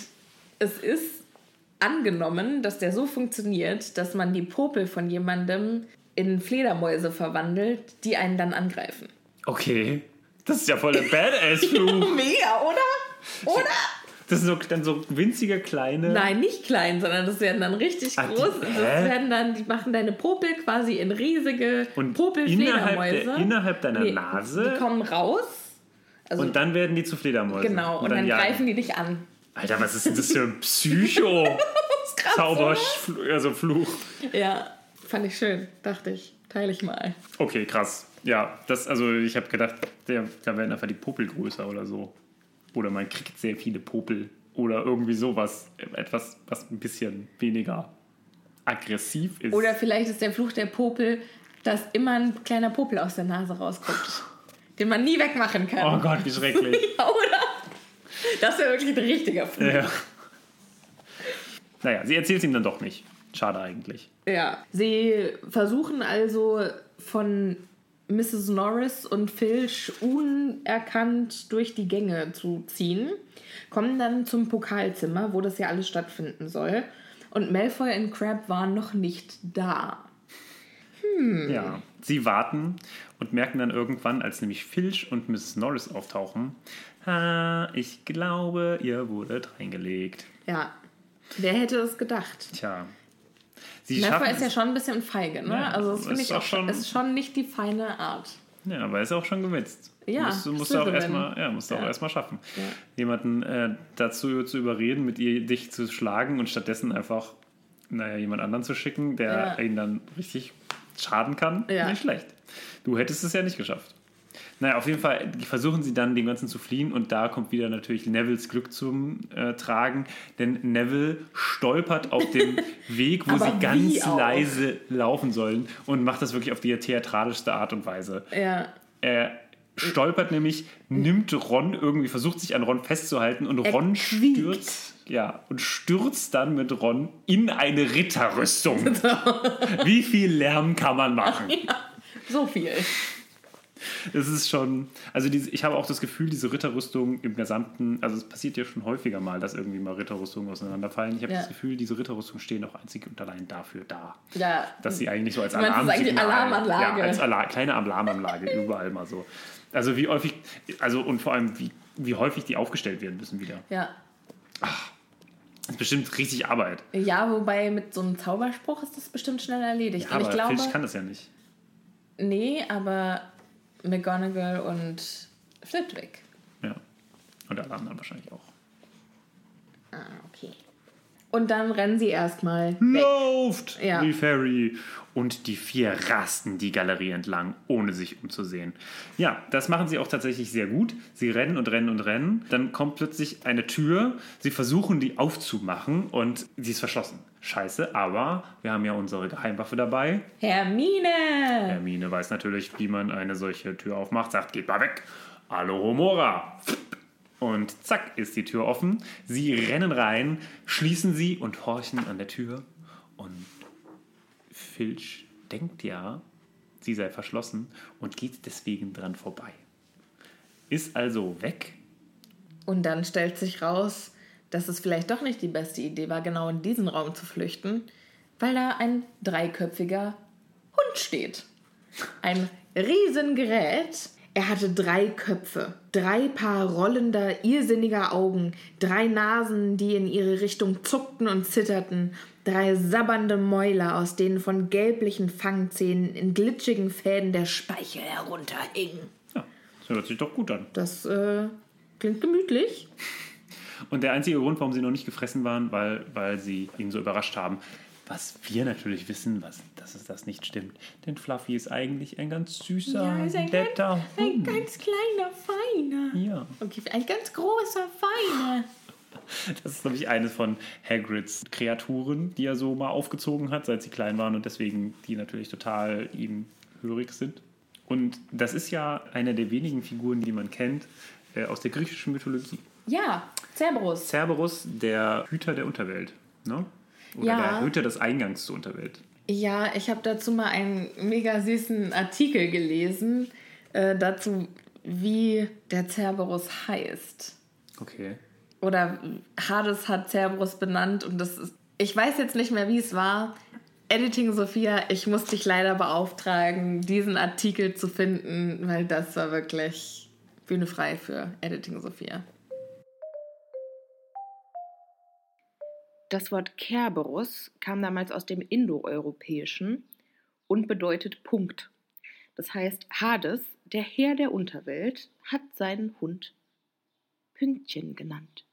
es ist angenommen, dass der so funktioniert, dass man die Popel von jemandem in Fledermäuse verwandelt, die einen dann angreifen. Okay. Das ist ja voll der Badass-Fluch. [LAUGHS] Mega, oder? Oder? Das sind so, dann so winzige kleine. Nein, nicht klein, sondern das werden dann richtig die- groß. Das hä? werden dann, die machen deine Popel quasi in riesige Und innerhalb, Popelfledermäuse. der, innerhalb deiner Nee, Nase. Die kommen raus. Also und dann werden die zu Fledermäusen. Genau, und, dann, jagen. greifen die dich an. Alter, was ist denn das für ein Psycho? [LAUGHS] Das ist krass, Zauber, oder? also Fluch. Ja, fand ich schön. Dachte ich, teile ich mal. Okay, krass. Ja, das, also ich habe gedacht, der, da werden einfach die Popel größer oder so. Oder man kriegt sehr viele Popel. Oder irgendwie sowas. Etwas, was ein bisschen weniger aggressiv ist. Oder vielleicht ist der Fluch der Popel, dass immer ein kleiner Popel aus der Nase rausguckt. den man nie wegmachen kann. oh Gott, wie schrecklich. [LAUGHS] Ja, oder? Das wäre wirklich ein richtiger Fluch. ja. Naja, sie erzählt es ihm dann doch nicht. Schade eigentlich. Ja. Sie versuchen also von Mrs. Norris und Filch unerkannt durch die Gänge zu ziehen, kommen dann zum Pokalzimmer, wo das ja alles stattfinden soll. Und Malfoy und Crab waren noch nicht da. Hm. Ja, sie warten und merken dann irgendwann, als nämlich Filch und Mrs. Norris auftauchen, ha, ich glaube, ihr wurdet reingelegt. Ja. Wer hätte es gedacht? Tja. Sie schaffen ist ja schon ein bisschen feige, ne? Ja, also das ist finde ich auch schon, ist schon nicht die feine Art. Ja, aber er ist auch schon gewitzt. Ja, musst, du musst du auch erstmal ja, musst du auch Ja. erstmal schaffen. Ja. Jemanden äh, dazu zu überreden, mit ihr dich zu schlagen und stattdessen einfach, naja, jemand anderen zu schicken, der Ja. ihn dann richtig schaden kann. Ja. Nicht schlecht. Du hättest es ja nicht geschafft. Naja, auf jeden Fall versuchen sie dann, den ganzen zu fliehen und da kommt wieder natürlich Nevilles Glück zum äh, Tragen, denn Neville stolpert auf dem [LAUGHS] Weg, wo sie ganz auch? leise laufen sollen und macht das wirklich auf die theatralischste Art und Weise. Ja. Er stolpert nämlich, nimmt Ron irgendwie, versucht sich an Ron festzuhalten und Er Ron quiekt. stürzt. Ja, und stürzt dann mit Ron in eine Ritterrüstung. [LAUGHS] Wie viel Lärm kann man machen? So viel. Es ist schon, also diese, ich habe auch das Gefühl, diese Ritterrüstung im gesamten, also es passiert ja schon häufiger mal, dass irgendwie mal Ritterrüstungen auseinanderfallen. Ich habe Ja. das Gefühl, diese Ritterrüstungen stehen auch einzig und allein dafür da. Ja. Dass sie eigentlich so als Alarmsignal, Alarmanlage. Ja, als Alarm, kleine Alarmanlage überall mal so. Also wie häufig, also und vor allem wie, wie häufig die aufgestellt werden müssen wieder. Ja. Das ist bestimmt richtig Arbeit. Ja, wobei mit so einem Zauberspruch ist das bestimmt schnell erledigt. Ja, aber ich glaube, Filch kann das ja nicht. nee, aber McGonagall und Flitwick. Ja. Und alle anderen wahrscheinlich auch. Ah, okay. Und dann rennen sie erstmal. Lauft! Ja. Wie Ferry. Und die vier rasten die Galerie entlang, ohne sich umzusehen. Ja, das machen sie auch tatsächlich sehr gut. Sie rennen und rennen und rennen. Dann kommt plötzlich eine Tür. Sie versuchen, die aufzumachen und sie ist verschlossen. Scheiße, aber wir haben ja unsere Geheimwaffe dabei. Hermine! Hermine weiß natürlich, wie man eine solche Tür aufmacht, sagt, geht mal weg. Alohomora. Und zack, ist die Tür offen. Sie rennen rein, schließen sie und horchen an der Tür. Und Filch denkt ja, sie sei verschlossen und geht deswegen dran vorbei. Ist also weg. Und dann stellt sich raus, dass es vielleicht doch nicht die beste Idee war, genau in diesen Raum zu flüchten, weil da ein dreiköpfiger Hund steht. Ein Riesengerät. Er hatte drei Köpfe, drei Paar rollender, irrsinniger Augen, drei Nasen, die in ihre Richtung zuckten und zitterten, drei sabbernde Mäuler, aus denen von gelblichen Fangzähnen in glitschigen Fäden der Speichel herunterhing. Ja, das hört sich doch gut an. Das äh, Klingt gemütlich. Und der einzige Grund, warum sie noch nicht gefressen waren, weil, weil sie ihn so überrascht haben. Was wir natürlich wissen, was, dass es das nicht stimmt. Denn Fluffy ist eigentlich ein ganz süßer, Ja, ein netter Ein Hund. ganz kleiner, feiner. Ja, Okay, ein ganz großer, feiner. das ist, glaube ich, eine von Hagrids Kreaturen, die er so mal aufgezogen hat, seit sie klein waren und deswegen die natürlich total ihm hörig sind. Und das ist ja eine der wenigen Figuren, die man kennt äh, aus der griechischen Mythologie. Ja, Cerberus. Cerberus, der Hüter der Unterwelt. Ne? Oder Ja. der Hüter des Eingangs zur Unterwelt. Ja, ich habe dazu mal einen mega süßen Artikel gelesen, äh, dazu, wie der Cerberus heißt. Okay. Oder Hades hat Cerberus benannt und das ist. Ich weiß jetzt nicht mehr, wie es war. Editing Sophia, ich muss dich leider beauftragen, diesen Artikel zu finden, weil das war wirklich Bühne frei für Editing Sophia. Das Wort Kerberus kam damals aus dem Indoeuropäischen und bedeutet Punkt. Das heißt, Hades, der Herr der Unterwelt, hat seinen Hund Pünktchen genannt.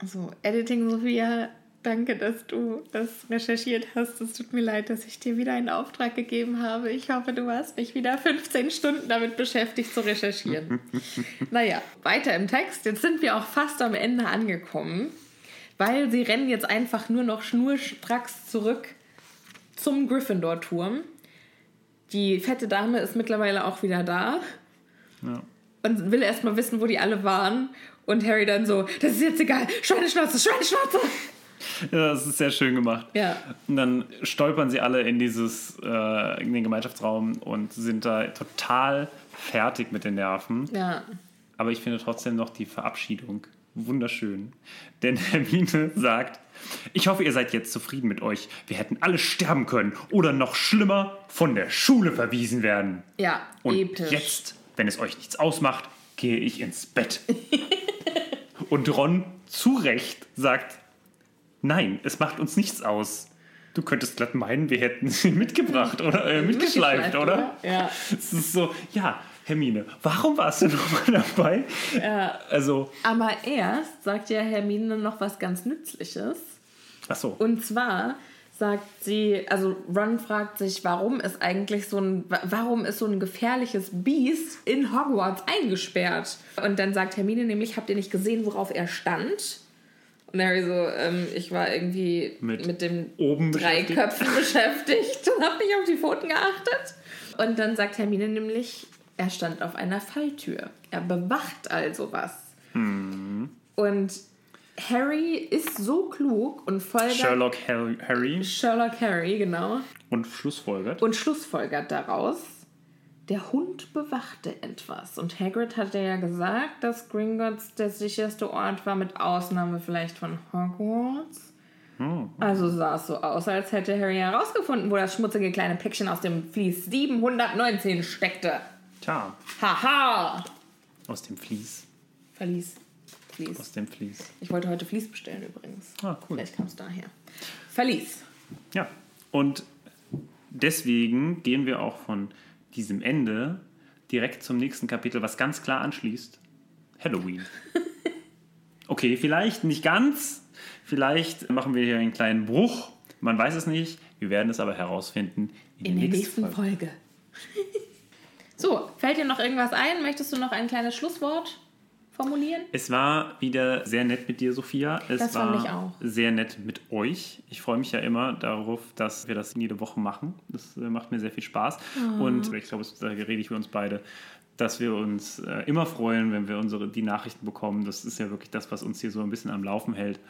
Also, Editing Sophia, danke, dass du das recherchiert hast. Es tut mir leid, dass ich dir wieder einen Auftrag gegeben habe. Ich hoffe, du warst nicht wieder 15 Stunden damit beschäftigt zu recherchieren. [LAUGHS] naja, weiter im Text. Jetzt sind wir auch fast am Ende angekommen, weil sie rennen jetzt einfach nur noch schnurstracks zurück zum Gryffindor-Turm. Die fette Dame ist mittlerweile auch wieder da Ja. und will erstmal wissen, wo die alle waren. Und Harry dann so, das ist jetzt egal, Schweineschnauze, Schweineschnauze. Das ist sehr schön gemacht. Ja. Und dann stolpern sie alle in dieses, äh, in den Gemeinschaftsraum und sind da total fertig mit den Nerven. Ja. Aber ich finde trotzdem noch die Verabschiedung wunderschön. Denn [LAUGHS] Hermine sagt, ich hoffe, ihr seid jetzt zufrieden mit euch. Wir hätten alle sterben können oder noch schlimmer von der Schule verwiesen werden. Ja, Und episch. jetzt, wenn es euch nichts ausmacht, gehe ich ins Bett. [LAUGHS] Und Ron zu Recht sagt, nein, es macht uns nichts aus. Du könntest glatt meinen, wir hätten sie mitgebracht oder äh, mitgeschleift, oder? Ja. Es ist so, ja, Hermine, warum warst du [LAUGHS] nochmal dabei? ja. Also, Aber erst sagt ja Hermine noch was ganz Nützliches. ach so. Und zwar sagt sie, also Ron fragt sich, warum ist eigentlich so ein, wa- warum ist so ein gefährliches Biest in Hogwarts eingesperrt? Und dann sagt Hermine nämlich, habt ihr nicht gesehen, worauf er stand? Harry so, ähm, ich war irgendwie Mit mit, dem oben drei beschäftigt. Köpfen [LAUGHS] beschäftigt und habe nicht auf die Pfoten geachtet. Und dann sagt Hermine nämlich, er stand auf einer Falltür. Er bewacht also was. Hm. Und Harry ist so klug und folgert Sherlock Har- Harry Sherlock Harry, genau. und Schlussfolgert. Und schlussfolgert daraus, der Hund bewachte etwas. Und Hagrid hatte ja gesagt, dass Gringotts der sicherste Ort war, mit Ausnahme vielleicht von Hogwarts. Also sah es so aus, als hätte Harry herausgefunden, wo das schmutzige kleine Päckchen aus dem Vlies 719 steckte. Tja, Haha! aus dem Vlies. Verlies. Aus Vlies. dem Vlies. Ich wollte heute Vlies bestellen übrigens. Ah, cool. Vielleicht kam es daher. Verlies. Ja, und deswegen gehen wir auch von diesem Ende direkt zum nächsten Kapitel, was ganz klar anschließt. Halloween. [LAUGHS] Okay, vielleicht nicht ganz. Vielleicht machen wir hier einen kleinen Bruch. Man weiß es nicht. Wir werden es aber herausfinden In der nächsten Folge. [LAUGHS] so, fällt dir noch irgendwas ein? Möchtest du noch ein kleines Schlusswort formulieren? Es war wieder sehr nett mit dir, Sophia. Es Das war fand ich auch. sehr nett mit euch. Ich freue mich ja immer darauf, dass wir das jede Woche machen. Das äh, macht mir sehr viel Spaß. Oh. Und ich glaube, da rede ich für uns beide, dass wir uns äh, immer freuen, wenn wir unsere, die Nachrichten bekommen. Das ist ja wirklich das, was uns hier so ein bisschen am Laufen hält.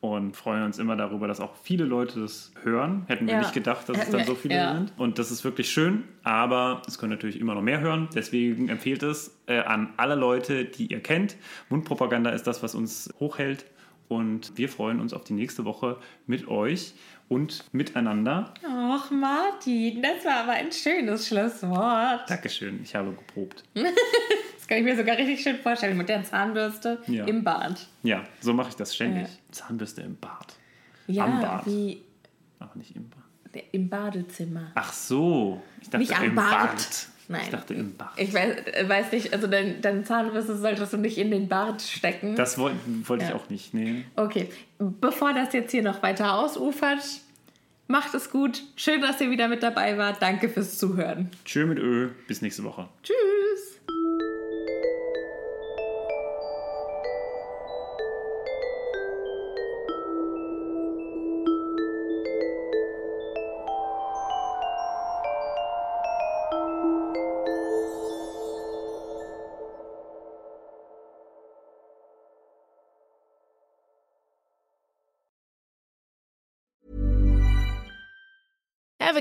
Und freuen uns immer darüber, dass auch viele Leute das hören. Hätten wir Ja. nicht gedacht, dass es Hätten dann wir- so viele ja. sind. Und das ist wirklich schön, aber es können natürlich immer noch mehr hören. Deswegen empfehlt es äh, an alle Leute, die ihr kennt. Mundpropaganda ist das, was uns hochhält. Und wir freuen uns auf die nächste Woche mit euch und miteinander. Ach, Martin, das war aber ein schönes Schlusswort. Dankeschön, ich habe geprobt. [LAUGHS] Das kann ich mir sogar richtig schön vorstellen mit der Zahnbürste Ja. im Bad. Ja, so mache ich das ständig. Ja. Zahnbürste im Bad. Ja, Am Bad. wie Aber nicht im Bad. im Badezimmer. Ach so, ich dachte Nicht am im Bad. Bad. Nein. Ich dachte im Bart. Ich weiß, äh, weiß nicht, also dein, deine Zahnbürste solltest du nicht in den Bart stecken. Das wollte wollt Ja. ich auch nicht. Nee. Okay, bevor das jetzt hier noch weiter ausufert, macht es gut. Schön, dass ihr wieder mit dabei wart. Danke fürs Zuhören. Tschö mit Ö. Bis nächste Woche. Tschüss.